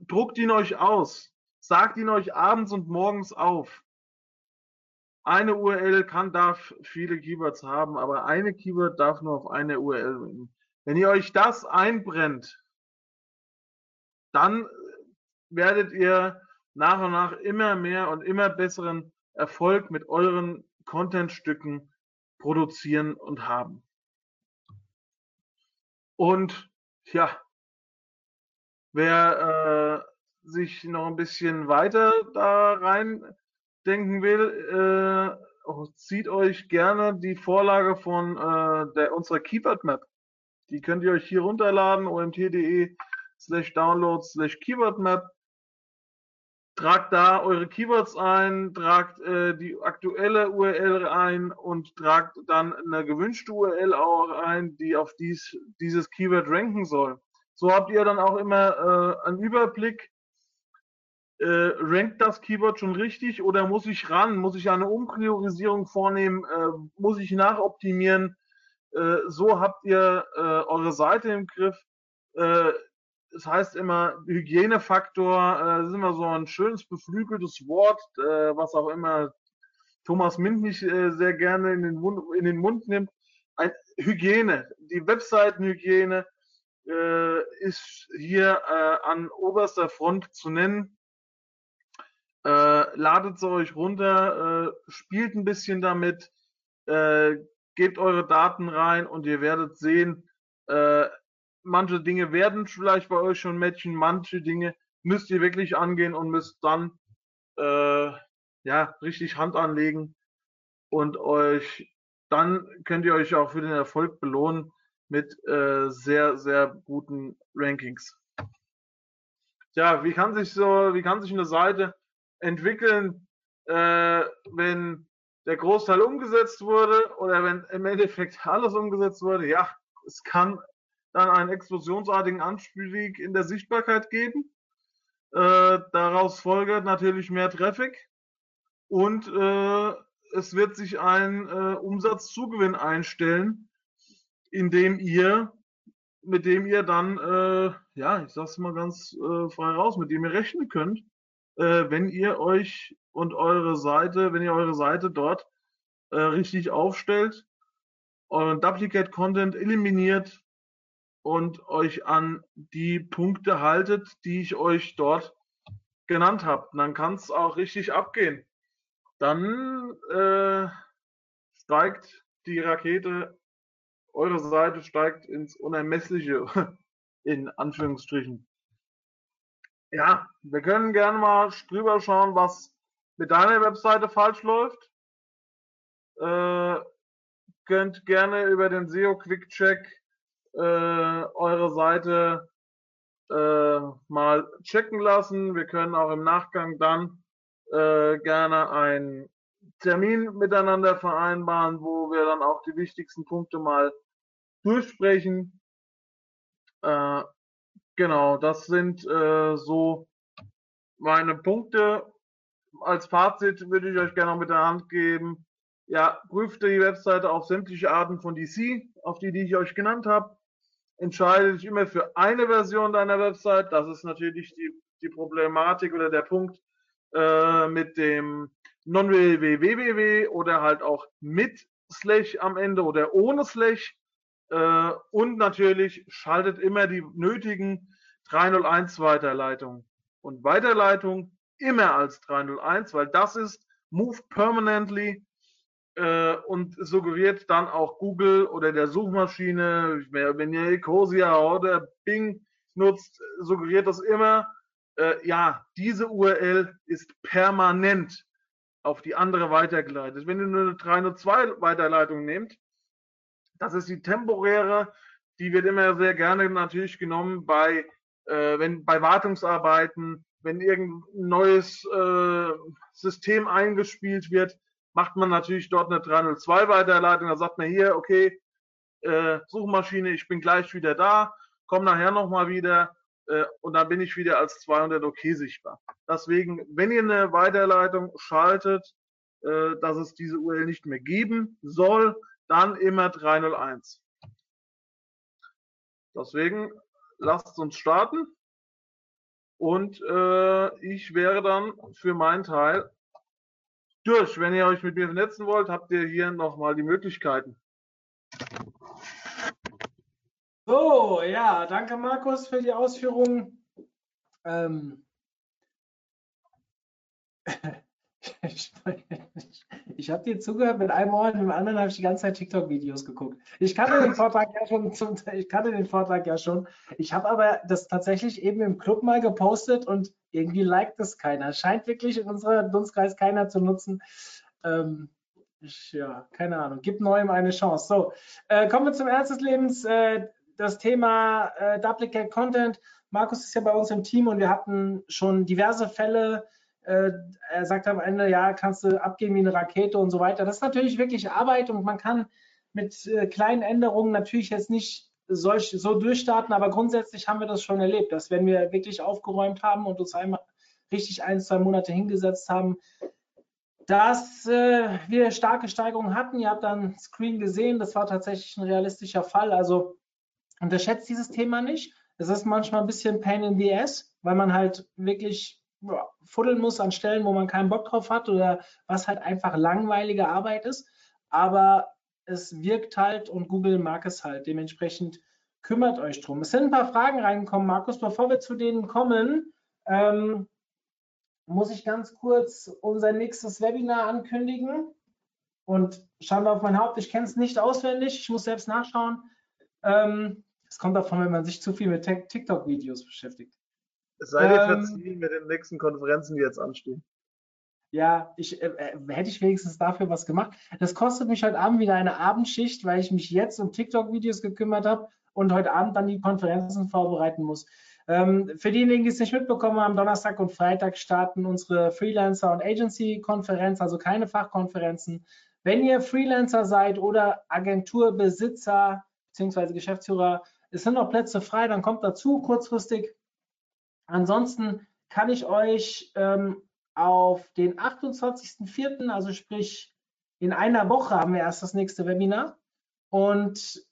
Druckt ihn euch aus. Sagt ihn euch abends und morgens auf. Eine URL kann, darf viele Keywords haben, aber eine Keyword darf nur auf eine URL. Wenn ihr euch das einbrennt, dann werdet ihr nach und nach immer mehr und immer besseren Erfolg mit euren Contentstücken produzieren und haben. Und ja, wer äh, sich noch ein bisschen weiter da rein denken will, äh, zieht euch gerne die Vorlage von äh, der, unserer Keyword Map. Die könnt ihr euch hier runterladen, omt.de slash download slash Keyword Map tragt da eure Keywords ein, tragt äh, die aktuelle URL ein und tragt dann eine gewünschte URL auch ein, die auf dies, dieses Keyword ranken soll. So habt ihr dann auch immer äh, einen Überblick, äh, rankt das Keyword schon richtig oder muss ich ran, muss ich eine Umpriorisierung vornehmen, äh, muss ich nachoptimieren. Äh, so habt ihr äh, eure Seite im Griff. Äh, es heißt immer Hygienefaktor, äh, das ist immer so ein schönes beflügeltes Wort, äh, was auch immer Thomas Mint nicht äh, sehr gerne in den, Mund, in den Mund nimmt. Ein, Hygiene, die Webseitenhygiene äh, ist hier äh, an oberster Front zu nennen. Äh, ladet sie euch runter, äh, spielt ein bisschen damit, äh, gebt eure Daten rein und ihr werdet sehen, äh, manche Dinge werden vielleicht bei euch schon Matchen, manche Dinge müsst ihr wirklich angehen und müsst dann äh, ja richtig Hand anlegen und euch dann könnt ihr euch auch für den Erfolg belohnen mit äh, sehr sehr guten Rankings. Tja, wie kann sich so, wie kann sich eine Seite entwickeln, äh, wenn der Großteil umgesetzt wurde oder wenn im Endeffekt alles umgesetzt wurde? Ja, es kann dann einen explosionsartigen Anstieg in der Sichtbarkeit geben. Äh, daraus folgt natürlich mehr Traffic und äh, es wird sich ein äh, Umsatzzugewinn einstellen, indem ihr, mit dem ihr dann, äh, ja, ich sag's mal ganz äh, frei raus, mit dem ihr rechnen könnt, äh, wenn ihr euch und eure Seite, wenn ihr eure Seite dort äh, richtig aufstellt, euren Duplicate Content eliminiert, und euch an die Punkte haltet, die ich euch dort genannt habe. Dann kann es auch richtig abgehen. Dann äh, steigt die Rakete, eure Seite steigt ins Unermessliche, <laughs> in Anführungsstrichen. Ja, wir können gerne mal drüber schauen, was mit deiner Webseite falsch läuft. Äh, könnt gerne über den SEO Quick Check äh, eure Seite äh, mal checken lassen. Wir können auch im Nachgang dann äh, gerne einen Termin miteinander vereinbaren, wo wir dann auch die wichtigsten Punkte mal durchsprechen. Äh, genau, das sind äh, so meine Punkte. Als Fazit würde ich euch gerne noch mit der Hand geben. Ja, prüft die Webseite auf sämtliche Arten von DC, auf die, die ich euch genannt habe. Entscheide dich immer für eine Version deiner Website. Das ist natürlich die, die Problematik oder der Punkt äh, mit dem non-www oder halt auch mit Slash am Ende oder ohne Slash. Äh, und natürlich schaltet immer die nötigen 301 Weiterleitungen. Und Weiterleitung immer als 301, weil das ist Move Permanently äh, und suggeriert dann auch Google oder der Suchmaschine, wenn ihr Ecosia oder Bing nutzt, suggeriert das immer, äh, ja, diese URL ist permanent auf die andere weitergeleitet. Wenn ihr nur eine 302 Weiterleitung nehmt, das ist die temporäre, die wird immer sehr gerne natürlich genommen bei, äh, wenn, bei Wartungsarbeiten, wenn irgendein neues äh, System eingespielt wird, macht man natürlich dort eine 302 Weiterleitung. Da sagt man hier, okay, äh, Suchmaschine, ich bin gleich wieder da, komm nachher nochmal wieder äh, und dann bin ich wieder als 200 okay sichtbar. Deswegen, wenn ihr eine Weiterleitung schaltet, äh, dass es diese URL nicht mehr geben soll, dann immer 301. Deswegen lasst uns starten. Und äh, ich wäre dann für meinen Teil durch. Wenn ihr euch mit mir vernetzen wollt, habt ihr hier nochmal die Möglichkeiten. So, ja, danke Markus für die Ausführungen. Ähm, <laughs> <laughs> ich, habe dir zugehört mit einem Ohr und mit dem anderen habe ich die ganze Zeit TikTok-Videos geguckt. Ich kannte den Vortrag ja schon, zum, ich kannte den Vortrag ja schon. Ich habe aber das tatsächlich eben im Club mal gepostet und irgendwie liked es keiner. Scheint wirklich in unserem Dunstkreis keiner zu nutzen. Ähm, ich, ja, keine Ahnung. Gib neuem eine Chance. So, äh, kommen wir zum Ernst des Lebens. Äh, das Thema äh, Duplicate Content. Markus ist ja bei uns im Team und wir hatten schon diverse Fälle. Äh, er sagt am Ende, ja, kannst du abgehen wie eine Rakete und so weiter. Das ist natürlich wirklich Arbeit und man kann mit äh, kleinen Änderungen natürlich jetzt nicht solch, so durchstarten, aber grundsätzlich haben wir das schon erlebt, dass wenn wir wirklich aufgeräumt haben und uns einmal richtig ein, zwei Monate hingesetzt haben, dass äh, wir starke Steigerungen hatten. Ihr habt dann Screen gesehen, das war tatsächlich ein realistischer Fall. Also unterschätzt dieses Thema nicht. Es ist manchmal ein bisschen Pain in the Ass, weil man halt wirklich fuddeln muss an Stellen, wo man keinen Bock drauf hat oder was halt einfach langweilige Arbeit ist. Aber es wirkt halt und Google mag es halt. Dementsprechend kümmert euch drum. Es sind ein paar Fragen reingekommen, Markus. Bevor wir zu denen kommen, ähm, muss ich ganz kurz unser nächstes Webinar ankündigen. Und schauen wir auf mein Haupt. Ich kenne es nicht auswendig. Ich muss selbst nachschauen. Ähm, es kommt davon, wenn man sich zu viel mit TikTok-Videos beschäftigt. Es sei dir ähm, verziehen mit den nächsten Konferenzen, die jetzt anstehen. Ja, ich, äh, äh, hätte ich wenigstens dafür was gemacht. Das kostet mich heute Abend wieder eine Abendschicht, weil ich mich jetzt um TikTok-Videos gekümmert habe und heute Abend dann die Konferenzen vorbereiten muss. Ähm, für diejenigen, die es nicht mitbekommen haben, Donnerstag und Freitag starten unsere Freelancer- und Agency-Konferenz, also keine Fachkonferenzen. Wenn ihr Freelancer seid oder Agenturbesitzer bzw. Geschäftsführer, es sind noch Plätze frei, dann kommt dazu kurzfristig. Ansonsten kann ich euch ähm, auf den 28.04., also sprich in einer Woche haben wir erst das nächste Webinar und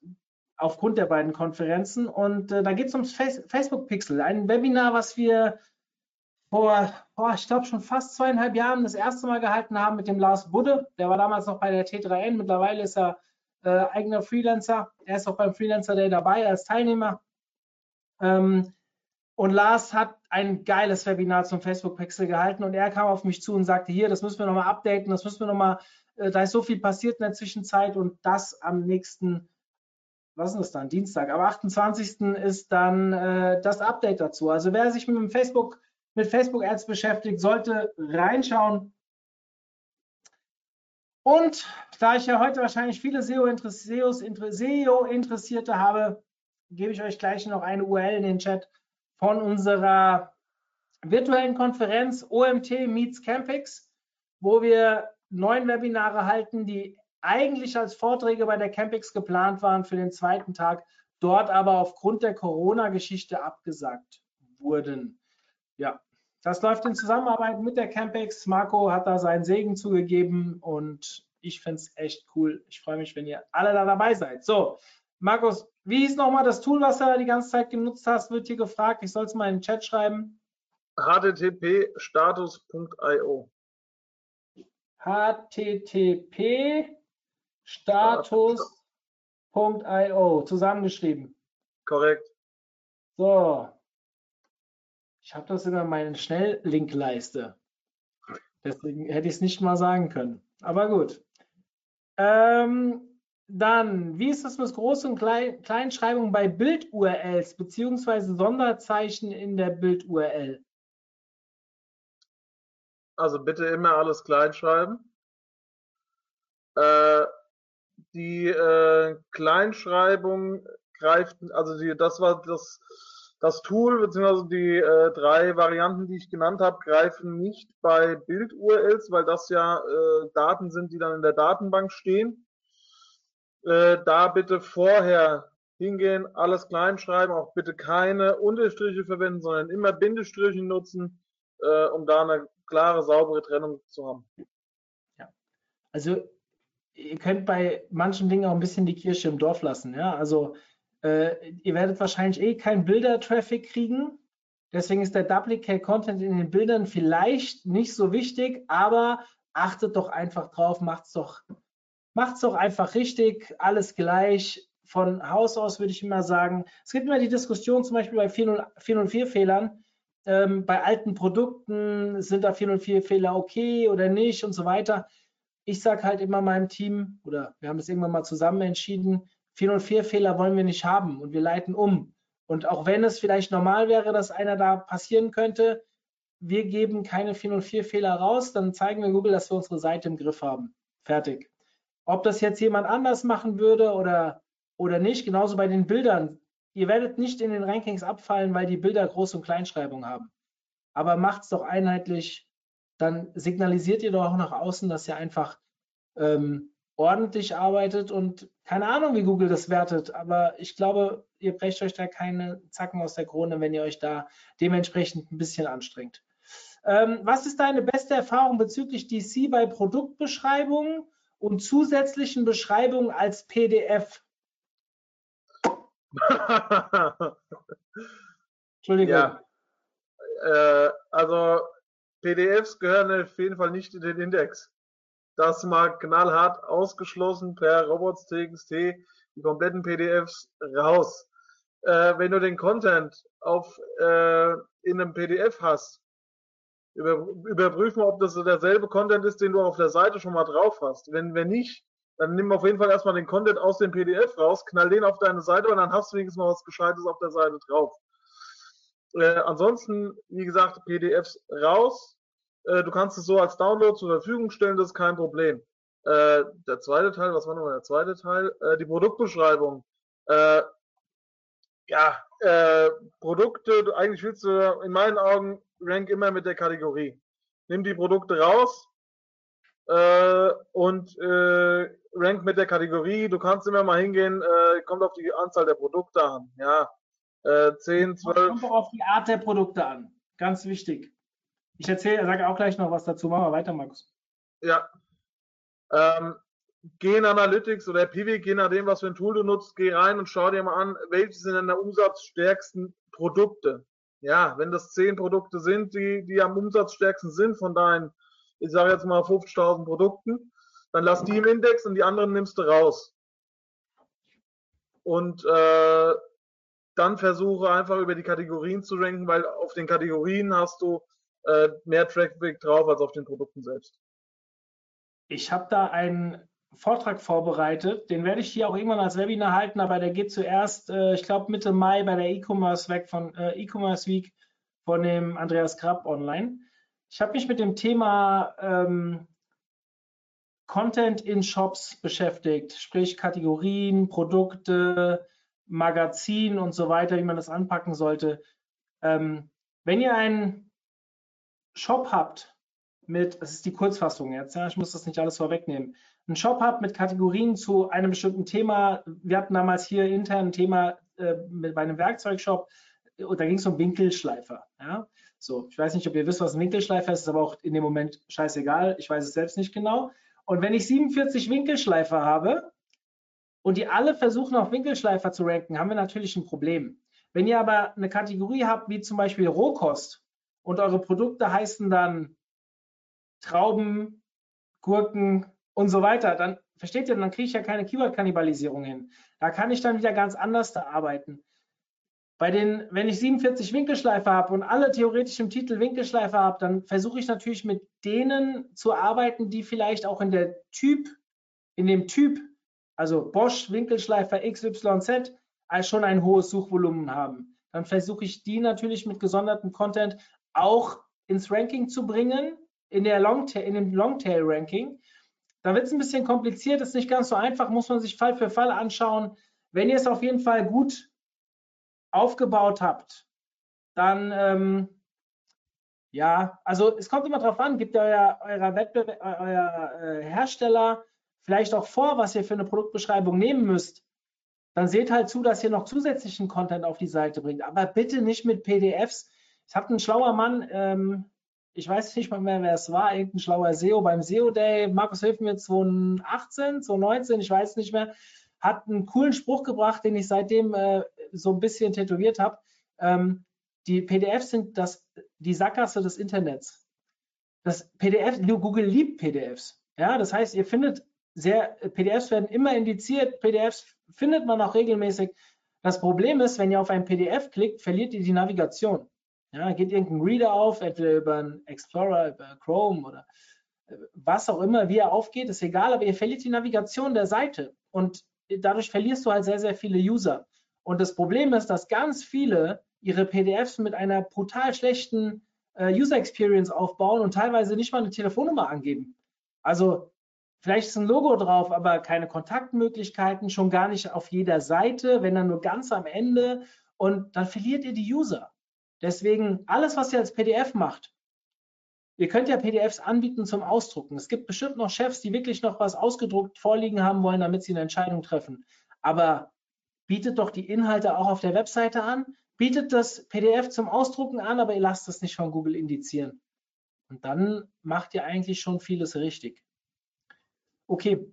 aufgrund der beiden Konferenzen und äh, da geht es ums Face Facebook Pixel, ein Webinar, was wir vor, boah, ich glaube schon fast zweieinhalb Jahren das erste Mal gehalten haben mit dem Lars Budde. Der war damals noch bei der T3N, mittlerweile ist er äh, eigener Freelancer. Er ist auch beim Freelancer Day dabei als Teilnehmer. Ähm, und Lars hat ein geiles Webinar zum Facebook Pixel gehalten und er kam auf mich zu und sagte, hier, das müssen wir nochmal updaten, das müssen wir nochmal, äh, da ist so viel passiert in der Zwischenzeit und das am nächsten, was ist das dann, Dienstag, am 28. ist dann äh, das Update dazu. Also wer sich mit Facebook, mit Facebook Ads beschäftigt, sollte reinschauen. Und da ich ja heute wahrscheinlich viele SEO-Interessierte habe, gebe ich euch gleich noch eine URL in den Chat von unserer virtuellen Konferenz OMT Meets Campix, wo wir neun Webinare halten, die eigentlich als Vorträge bei der Campix geplant waren für den zweiten Tag, dort aber aufgrund der Corona-Geschichte abgesagt wurden. Ja, das läuft in Zusammenarbeit mit der Campix. Marco hat da seinen Segen zugegeben und ich finde es echt cool. Ich freue mich, wenn ihr alle da dabei seid. So, Markus, wie hieß nochmal das Tool, was du die ganze Zeit genutzt hast? Wird hier gefragt. Ich soll es mal in den Chat schreiben. http status.io. http status.io zusammengeschrieben. Korrekt. So. Ich habe das in meiner Schnelllinkleiste. Deswegen hätte ich es nicht mal sagen können. Aber gut. Ähm, dann, wie ist das mit Groß- und Klein Kleinschreibung bei Bild-URLs beziehungsweise Sonderzeichen in der Bild-URL? Also bitte immer alles klein schreiben. Äh, die äh, Kleinschreibung greift, also die, das war das, das Tool, beziehungsweise die äh, drei Varianten, die ich genannt habe, greifen nicht bei Bild-URLs, weil das ja äh, Daten sind, die dann in der Datenbank stehen. Äh, da bitte vorher hingehen, alles klein schreiben, auch bitte keine Unterstriche verwenden, sondern immer Bindestriche nutzen, äh, um da eine klare, saubere Trennung zu haben. Ja, also ihr könnt bei manchen Dingen auch ein bisschen die Kirche im Dorf lassen. Ja, also äh, ihr werdet wahrscheinlich eh keinen Bilder-Traffic kriegen. Deswegen ist der Duplicate Content in den Bildern vielleicht nicht so wichtig, aber achtet doch einfach drauf, macht's doch, macht's doch einfach richtig, alles gleich. Von Haus aus würde ich immer sagen, es gibt immer die Diskussion zum Beispiel bei 404-Fehlern, ähm, bei alten Produkten sind da 404-Fehler okay oder nicht und so weiter. Ich sage halt immer meinem Team, oder wir haben es irgendwann mal zusammen entschieden, 404-Fehler wollen wir nicht haben und wir leiten um. Und auch wenn es vielleicht normal wäre, dass einer da passieren könnte, wir geben keine 404-Fehler raus, dann zeigen wir Google, dass wir unsere Seite im Griff haben. Fertig. Ob das jetzt jemand anders machen würde oder, oder nicht, genauso bei den Bildern. Ihr werdet nicht in den Rankings abfallen, weil die Bilder Groß- und Kleinschreibung haben. Aber macht es doch einheitlich, dann signalisiert ihr doch auch nach außen, dass ihr einfach ähm, ordentlich arbeitet und keine Ahnung, wie Google das wertet, aber ich glaube, ihr brecht euch da keine Zacken aus der Krone, wenn ihr euch da dementsprechend ein bisschen anstrengt. Ähm, was ist deine beste Erfahrung bezüglich DC bei Produktbeschreibungen und zusätzlichen Beschreibungen als PDF? <laughs> Entschuldigung. Ja. Äh, also PDFs gehören auf jeden Fall nicht in den Index. Das mal knallhart ausgeschlossen per Robots.txt, die kompletten PDFs raus. Äh, wenn du den Content auf, äh, in einem PDF hast, über, überprüfen, ob das derselbe Content ist, den du auf der Seite schon mal drauf hast. Wenn, wenn nicht, dann nimm auf jeden Fall erstmal den Content aus dem PDF raus, knall den auf deine Seite und dann hast du wenigstens mal was Gescheites auf der Seite drauf. Äh, ansonsten, wie gesagt, PDFs raus. Äh, du kannst es so als Download zur Verfügung stellen, das ist kein Problem. Äh, der zweite Teil, was war nochmal der zweite Teil? Äh, die Produktbeschreibung. Ja, äh, Produkte, eigentlich willst du in meinen Augen rank immer mit der Kategorie. Nimm die Produkte raus äh, und äh, rank mit der Kategorie. Du kannst immer mal hingehen, äh, kommt auf die Anzahl der Produkte an. Ja, äh, 10, 12. Kommt auch auf die Art der Produkte an. Ganz wichtig. Ich erzähle, sage auch gleich noch was dazu. Machen wir weiter, Markus. Ja. Ähm, geh in Analytics oder Pivik, je nachdem, was für ein Tool du nutzt, geh rein und schau dir mal an, welche sind denn der umsatzstärksten Produkte. Ja, wenn das zehn Produkte sind, die, die am umsatzstärksten sind von deinen, ich sage jetzt mal 50.000 Produkten, dann lass die im Index und die anderen nimmst du raus. Und äh, dann versuche einfach über die Kategorien zu ranken, weil auf den Kategorien hast du äh, mehr Traffic drauf als auf den Produkten selbst. Ich habe da einen Vortrag vorbereitet, den werde ich hier auch irgendwann als Webinar halten, aber der geht zuerst, äh, ich glaube Mitte Mai bei der E-Commerce Week von äh, E-Commerce Week von dem Andreas Krapp online. Ich habe mich mit dem Thema ähm, Content in Shops beschäftigt, sprich Kategorien, Produkte, Magazin und so weiter, wie man das anpacken sollte. Ähm, wenn ihr einen Shop habt mit, das ist die Kurzfassung jetzt, ja, ich muss das nicht alles vorwegnehmen, einen Shop habt mit Kategorien zu einem bestimmten Thema. Wir hatten damals hier intern ein Thema äh, mit, bei einem Werkzeugshop und da ging es um Winkelschleifer. Ja? So, ich weiß nicht, ob ihr wisst, was ein Winkelschleifer ist, ist aber auch in dem Moment scheißegal. Ich weiß es selbst nicht genau. Und wenn ich 47 Winkelschleifer habe und die alle versuchen, auf Winkelschleifer zu ranken, haben wir natürlich ein Problem. Wenn ihr aber eine Kategorie habt, wie zum Beispiel Rohkost und eure Produkte heißen dann Trauben, Gurken und so weiter, dann versteht ihr, dann kriege ich ja keine Keyword-Kannibalisierung hin. Da kann ich dann wieder ganz anders da arbeiten. Bei den, wenn ich 47 Winkelschleifer habe und alle theoretisch im Titel Winkelschleifer habe, dann versuche ich natürlich mit denen zu arbeiten, die vielleicht auch in der Typ, in dem Typ, also Bosch Winkelschleifer XYZ, schon ein hohes Suchvolumen haben. Dann versuche ich die natürlich mit gesondertem Content auch ins Ranking zu bringen, in, der Longtail, in dem Longtail-Ranking. Da wird es ein bisschen kompliziert, ist nicht ganz so einfach, muss man sich Fall für Fall anschauen. Wenn ihr es auf jeden Fall gut aufgebaut habt, dann ähm, ja, also es kommt immer darauf an, gibt euer, euer, Wettbewerb, euer äh, Hersteller vielleicht auch vor, was ihr für eine Produktbeschreibung nehmen müsst, dann seht halt zu, dass ihr noch zusätzlichen Content auf die Seite bringt. Aber bitte nicht mit PDFs. Es hat ein schlauer Mann, ähm, ich weiß nicht mal mehr, wer es war, irgendein schlauer SEO beim SEO Day, Markus hilft mir 2018, 2019, ich weiß nicht mehr, hat einen coolen Spruch gebracht, den ich seitdem äh, so ein bisschen tätowiert habe. Ähm, die PDFs sind das, die Sackgasse des Internets. Das PDF, Google liebt PDFs. Ja, das heißt, ihr findet sehr, PDFs werden immer indiziert, PDFs findet man auch regelmäßig. Das Problem ist, wenn ihr auf ein PDF klickt, verliert ihr die Navigation. Ja, geht irgendein Reader auf, entweder über einen Explorer, über Chrome oder äh, was auch immer, wie er aufgeht, ist egal, aber ihr verliert die Navigation der Seite und dadurch verlierst du halt sehr, sehr viele User. Und das Problem ist, dass ganz viele ihre PDFs mit einer brutal schlechten äh, User Experience aufbauen und teilweise nicht mal eine Telefonnummer angeben. Also vielleicht ist ein Logo drauf, aber keine Kontaktmöglichkeiten, schon gar nicht auf jeder Seite, wenn dann nur ganz am Ende und dann verliert ihr die User. Deswegen alles, was ihr als PDF macht, Ihr könnt ja PDFs anbieten zum Ausdrucken. Es gibt bestimmt noch Chefs, die wirklich noch was ausgedruckt vorliegen haben wollen, damit sie eine Entscheidung treffen. Aber bietet doch die Inhalte auch auf der Webseite an, bietet das PDF zum Ausdrucken an, aber ihr lasst es nicht von Google indizieren. Und dann macht ihr eigentlich schon vieles richtig. Okay,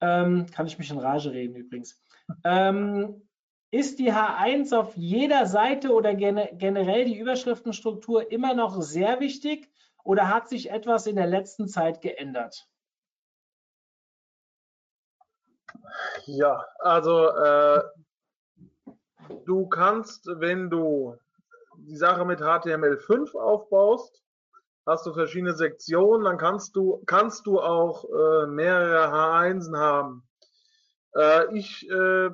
ähm, kann ich mich in Rage reden übrigens. Ähm, ist die H1 auf jeder Seite oder generell die Überschriftenstruktur immer noch sehr wichtig oder hat sich etwas in der letzten Zeit geändert? Ja, also äh, du kannst, wenn du die Sache mit HTML5 aufbaust, hast du verschiedene Sektionen, dann kannst du, kannst du auch äh, mehrere H1 haben. Äh, ich äh,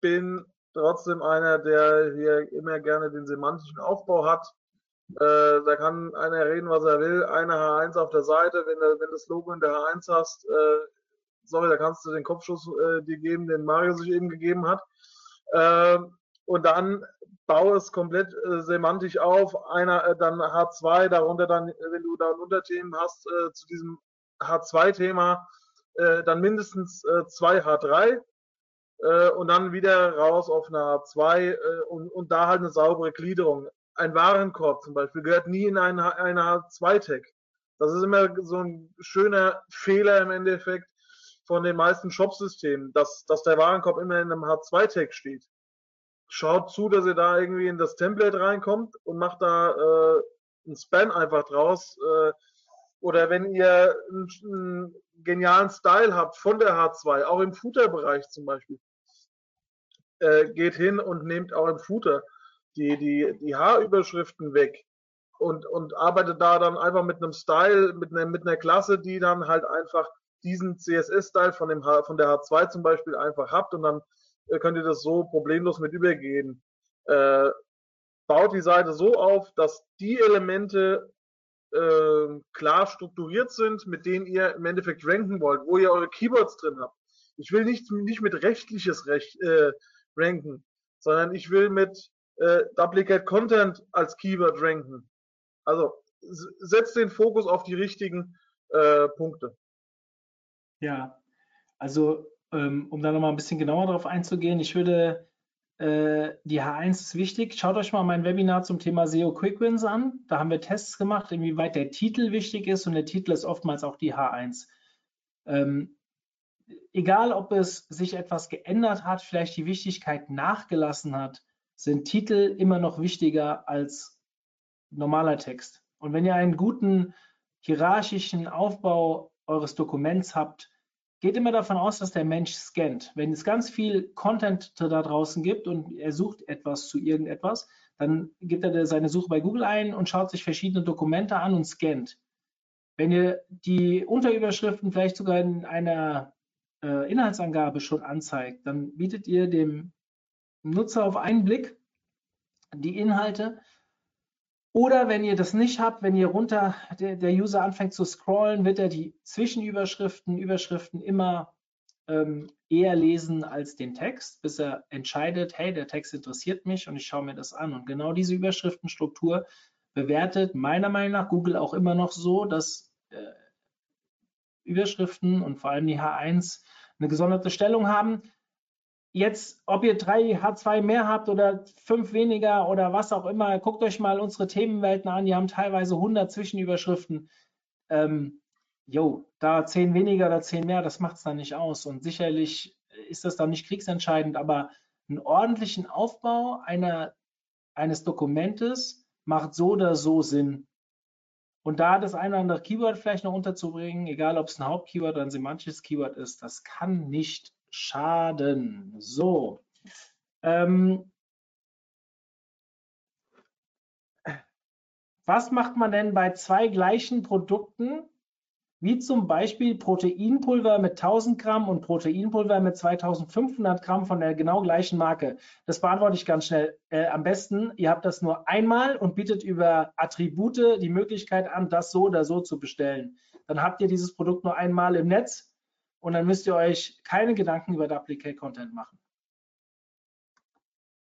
bin trotzdem einer, der hier immer gerne den semantischen Aufbau hat. Äh, da kann einer reden, was er will. Eine H1 auf der Seite, wenn du wenn das Logo in der H1 hast, äh, sorry, da kannst du den Kopfschuss äh, dir geben, den Mario sich eben gegeben hat. Äh, und dann baue es komplett äh, semantisch auf. Einer, äh, dann H2, darunter dann, wenn du da ein Unterthemen hast äh, zu diesem H2-Thema, äh, dann mindestens äh, zwei H3 äh, und dann wieder raus auf eine H2 äh, und, und da halt eine saubere Gliederung ein Warenkorb zum Beispiel gehört nie in einen, eine H2-Tag. Das ist immer so ein schöner Fehler im Endeffekt von den meisten Shop-Systemen, dass, dass der Warenkorb immer in einem H2-Tag steht. Schaut zu, dass ihr da irgendwie in das Template reinkommt und macht da äh, ein Span einfach draus. Äh, oder wenn ihr einen, einen genialen Style habt von der H2, auch im Footer-Bereich zum Beispiel, äh, geht hin und nehmt auch im Footer die, die, die Haarüberschriften weg und, und arbeitet da dann einfach mit einem Style, mit einer, mit einer Klasse, die dann halt einfach diesen CSS-Style von, von der H2 zum Beispiel einfach habt und dann äh, könnt ihr das so problemlos mit übergehen. Äh, baut die Seite so auf, dass die Elemente äh, klar strukturiert sind, mit denen ihr im Endeffekt ranken wollt, wo ihr eure Keywords drin habt. Ich will nicht, nicht mit rechtliches Recht äh, ranken, sondern ich will mit äh, Duplicate Content als Keyword ranken. Also setzt den Fokus auf die richtigen äh, Punkte. Ja, also ähm, um da nochmal ein bisschen genauer darauf einzugehen, ich würde äh, die H1 ist wichtig. Schaut euch mal mein Webinar zum Thema SEO Quick Wins an. Da haben wir Tests gemacht, inwieweit der Titel wichtig ist und der Titel ist oftmals auch die H1. Ähm, egal, ob es sich etwas geändert hat, vielleicht die Wichtigkeit nachgelassen hat, sind Titel immer noch wichtiger als normaler Text. Und wenn ihr einen guten hierarchischen Aufbau eures Dokuments habt, geht immer davon aus, dass der Mensch scannt. Wenn es ganz viel Content da draußen gibt und er sucht etwas zu irgendetwas, dann gibt er seine Suche bei Google ein und schaut sich verschiedene Dokumente an und scannt. Wenn ihr die Unterüberschriften vielleicht sogar in einer äh, Inhaltsangabe schon anzeigt, dann bietet ihr dem Nutzer auf einen Blick die Inhalte oder wenn ihr das nicht habt, wenn ihr runter, der, der User anfängt zu scrollen, wird er die Zwischenüberschriften, Überschriften immer ähm, eher lesen als den Text, bis er entscheidet, hey, der Text interessiert mich und ich schaue mir das an. Und genau diese Überschriftenstruktur bewertet meiner Meinung nach Google auch immer noch so, dass äh, Überschriften und vor allem die H1 eine gesonderte Stellung haben jetzt, ob ihr drei H2 mehr habt oder fünf weniger oder was auch immer, guckt euch mal unsere Themenwelten an. Die haben teilweise 100 Zwischenüberschriften. Ähm, jo, da zehn weniger oder zehn mehr, das macht es dann nicht aus. Und sicherlich ist das dann nicht kriegsentscheidend, aber einen ordentlichen Aufbau einer, eines Dokumentes macht so oder so Sinn. Und da das eine oder andere Keyword vielleicht noch unterzubringen, egal ob es ein Hauptkeyword oder ein semantisches Keyword ist, das kann nicht Schaden. So. Ähm, was macht man denn bei zwei gleichen Produkten, wie zum Beispiel Proteinpulver mit 1000 Gramm und Proteinpulver mit 2500 Gramm von der genau gleichen Marke? Das beantworte ich ganz schnell. Äh, am besten, ihr habt das nur einmal und bietet über Attribute die Möglichkeit an, das so oder so zu bestellen. Dann habt ihr dieses Produkt nur einmal im Netz und dann müsst ihr euch keine Gedanken über Duplicate Content machen.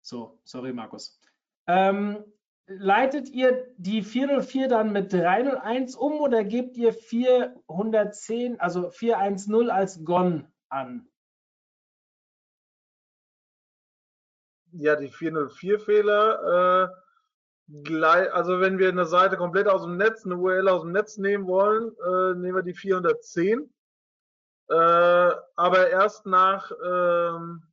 So, sorry Markus. Ähm, leitet ihr die 404 dann mit 301 um oder gebt ihr 410, also 410 als GON an? Ja, die 404-Fehler, äh, also wenn wir eine Seite komplett aus dem Netz, eine URL aus dem Netz nehmen wollen, äh, nehmen wir die 410. Äh, aber erst nach ähm,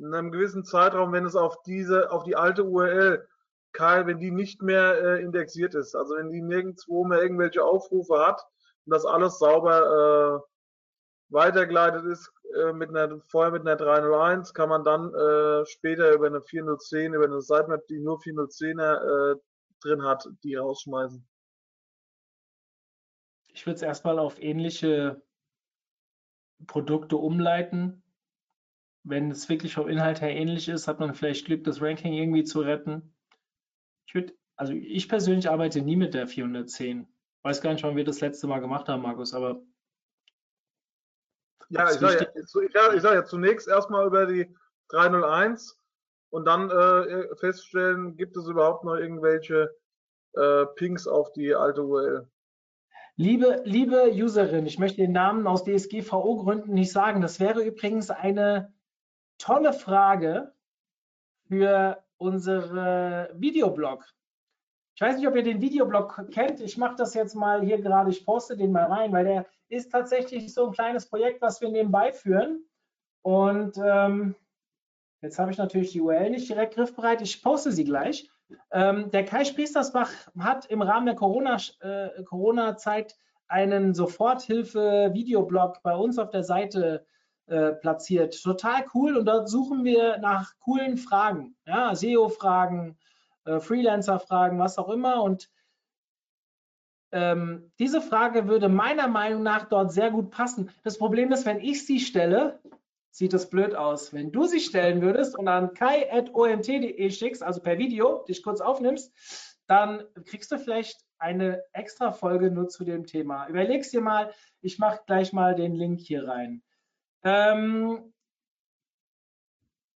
einem gewissen Zeitraum, wenn es auf diese, auf die alte URL, Kai, wenn die nicht mehr äh, indexiert ist, also wenn die nirgendwo mehr irgendwelche Aufrufe hat und das alles sauber äh, weitergeleitet ist, äh, mit einer, vorher mit einer 301, kann man dann äh, später über eine 4010, über eine Sitemap, die nur 410er äh, drin hat, die rausschmeißen. Ich würde es erstmal auf ähnliche Produkte umleiten. Wenn es wirklich vom Inhalt her ähnlich ist, hat man vielleicht Glück, das Ranking irgendwie zu retten. Ich würde, also ich persönlich arbeite nie mit der 410. Weiß gar nicht, wann wir das letzte Mal gemacht haben, Markus, aber. Ja, ich sage ja, sag ja zunächst erstmal über die 301 und dann äh, feststellen, gibt es überhaupt noch irgendwelche äh, Pings auf die alte URL. Liebe, liebe Userin, ich möchte den Namen aus DSGVO-Gründen nicht sagen. Das wäre übrigens eine tolle Frage für unsere Videoblog. Ich weiß nicht, ob ihr den Videoblog kennt. Ich mache das jetzt mal hier gerade. Ich poste den mal rein, weil der ist tatsächlich so ein kleines Projekt, was wir nebenbei führen. Und ähm, jetzt habe ich natürlich die URL nicht direkt griffbereit. Ich poste sie gleich. Ähm, der Kai Spriestersbach hat im Rahmen der Corona-Zeit äh, Corona einen Soforthilfe-Videoblog bei uns auf der Seite äh, platziert. Total cool und dort suchen wir nach coolen Fragen, ja, SEO-Fragen, äh, Freelancer-Fragen, was auch immer und ähm, diese Frage würde meiner Meinung nach dort sehr gut passen. Das Problem ist, wenn ich sie stelle, sieht das blöd aus. Wenn du sie stellen würdest und an kai.omt.de schickst, also per Video, dich kurz aufnimmst, dann kriegst du vielleicht eine extra Folge nur zu dem Thema. Überlegst dir mal, ich mache gleich mal den Link hier rein. Ähm,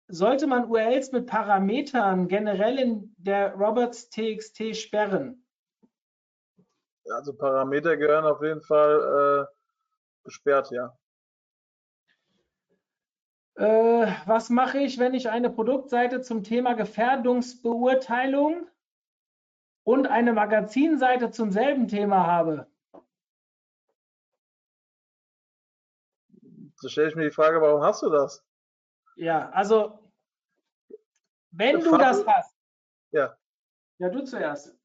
sollte man URLs mit Parametern generell in der Roberts TXT sperren? Also Parameter gehören auf jeden Fall äh, gesperrt, ja. Äh, was mache ich, wenn ich eine Produktseite zum Thema Gefährdungsbeurteilung und eine Magazinseite zum selben Thema habe? So stelle ich mir die Frage, warum hast du das? Ja, also wenn du das hast. Ja. Ja, du zuerst.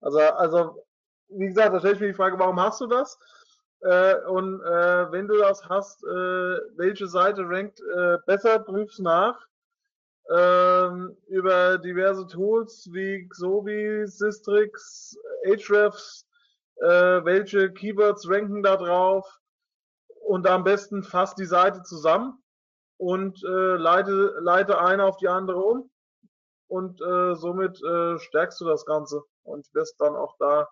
Also, also wie gesagt, da stelle ich mir die Frage, warum hast du das? Äh, und äh, wenn du das hast, äh, welche Seite rankt äh, besser, prüf's nach. Ähm, über diverse Tools wie Xovi, Systrix, Ahrefs, äh, welche Keywords ranken da drauf und am besten fasst die Seite zusammen und äh, leite, leite eine auf die andere um und äh, somit äh, stärkst du das Ganze und wirst dann auch da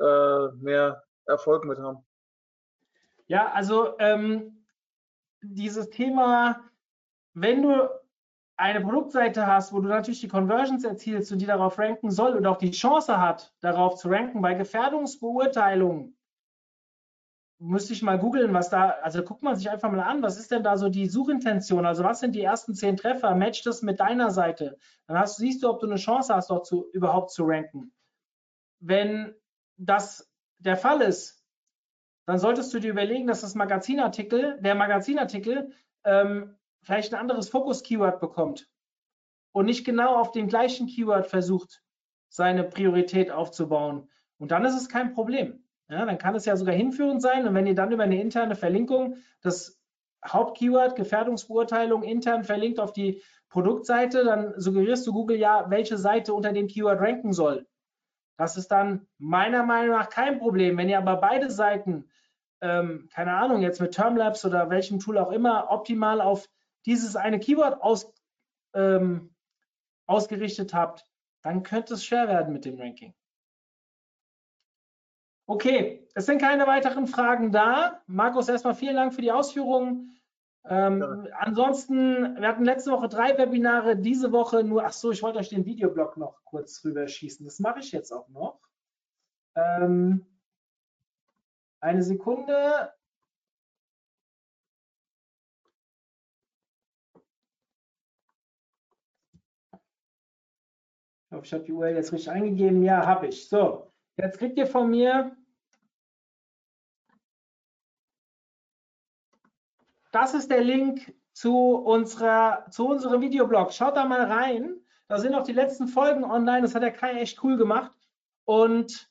äh, mehr Erfolg mit haben. Ja, also ähm, dieses Thema, wenn du eine Produktseite hast, wo du natürlich die Conversions erzielst und die darauf ranken soll und auch die Chance hat, darauf zu ranken, bei Gefährdungsbeurteilungen, müsste ich mal googeln, was da, also guckt man sich einfach mal an, was ist denn da so die Suchintention? Also was sind die ersten zehn Treffer? Match das mit deiner Seite. Dann hast, siehst du, ob du eine Chance hast, dort zu, überhaupt zu ranken. Wenn das der Fall ist, dann solltest du dir überlegen, dass das Magazinartikel, der Magazinartikel ähm, vielleicht ein anderes Fokus-Keyword bekommt und nicht genau auf dem gleichen Keyword versucht, seine Priorität aufzubauen. Und dann ist es kein Problem. Ja, dann kann es ja sogar hinführend sein. Und wenn ihr dann über eine interne Verlinkung das Hauptkeyword Gefährdungsbeurteilung intern verlinkt auf die Produktseite, dann suggerierst du Google ja, welche Seite unter dem Keyword ranken soll. Das ist dann meiner Meinung nach kein Problem. Wenn ihr aber beide Seiten, ähm, keine Ahnung, jetzt mit Termlabs oder welchem Tool auch immer, optimal auf dieses eine Keyword aus, ähm, ausgerichtet habt, dann könnte es schwer werden mit dem Ranking. Okay, es sind keine weiteren Fragen da. Markus, erstmal vielen Dank für die Ausführungen. Ähm, Ja. Ansonsten, wir hatten letzte Woche drei Webinare, diese Woche nur, ach so, ich wollte euch den Videoblog noch kurz rüberschießen. Das mache ich jetzt auch noch. Ähm, eine Sekunde. Ich hoffe, ich habe die URL jetzt richtig eingegeben. Ja, habe ich. So, jetzt kriegt ihr von mir das ist der Link zu, unserer, zu unserem Videoblog. Schaut da mal rein. Da sind auch die letzten Folgen online. Das hat der Kai echt cool gemacht. Und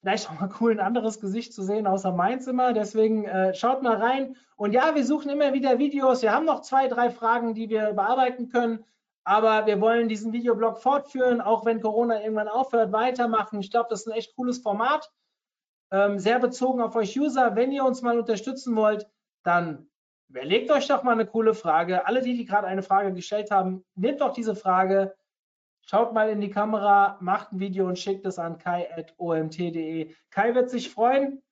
vielleicht auch mal cool, ein anderes Gesicht zu sehen, außer meins immer. Deswegen äh, schaut mal rein. Und ja, wir suchen immer wieder Videos. Wir haben noch zwei, drei Fragen, die wir bearbeiten können. Aber wir wollen diesen Videoblog fortführen, auch wenn Corona irgendwann aufhört, weitermachen. Ich glaube, das ist ein echt cooles Format. Ähm, sehr bezogen auf euch User. Wenn ihr uns mal unterstützen wollt, dann überlegt euch doch mal eine coole Frage. Alle, die, die gerade eine Frage gestellt haben, nehmt doch diese Frage, schaut mal in die Kamera, macht ein Video und schickt es an kai.omt.de. Kai wird sich freuen.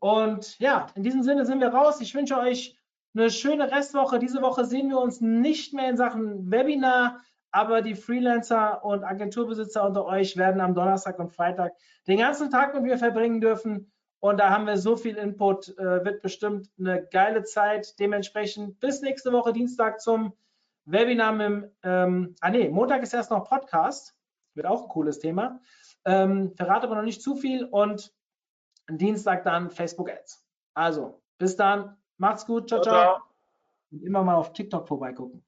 Und ja, in diesem Sinne sind wir raus. Ich wünsche euch eine schöne Restwoche. Diese Woche sehen wir uns nicht mehr in Sachen Webinar, aber die Freelancer und Agenturbesitzer unter euch werden am Donnerstag und Freitag den ganzen Tag mit mir verbringen dürfen. Und da haben wir so viel Input, äh, wird bestimmt eine geile Zeit. Dementsprechend bis nächste Woche Dienstag zum Webinar mit dem, ähm, ah nee, Montag ist erst noch Podcast. Wird auch ein cooles Thema. Ähm, verrate aber noch nicht zu viel und Dienstag dann Facebook Ads. Also, bis dann. Macht's gut. Ciao, ciao. Ciao, ciao. Und immer mal auf TikTok vorbeigucken.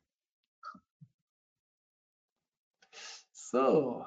So.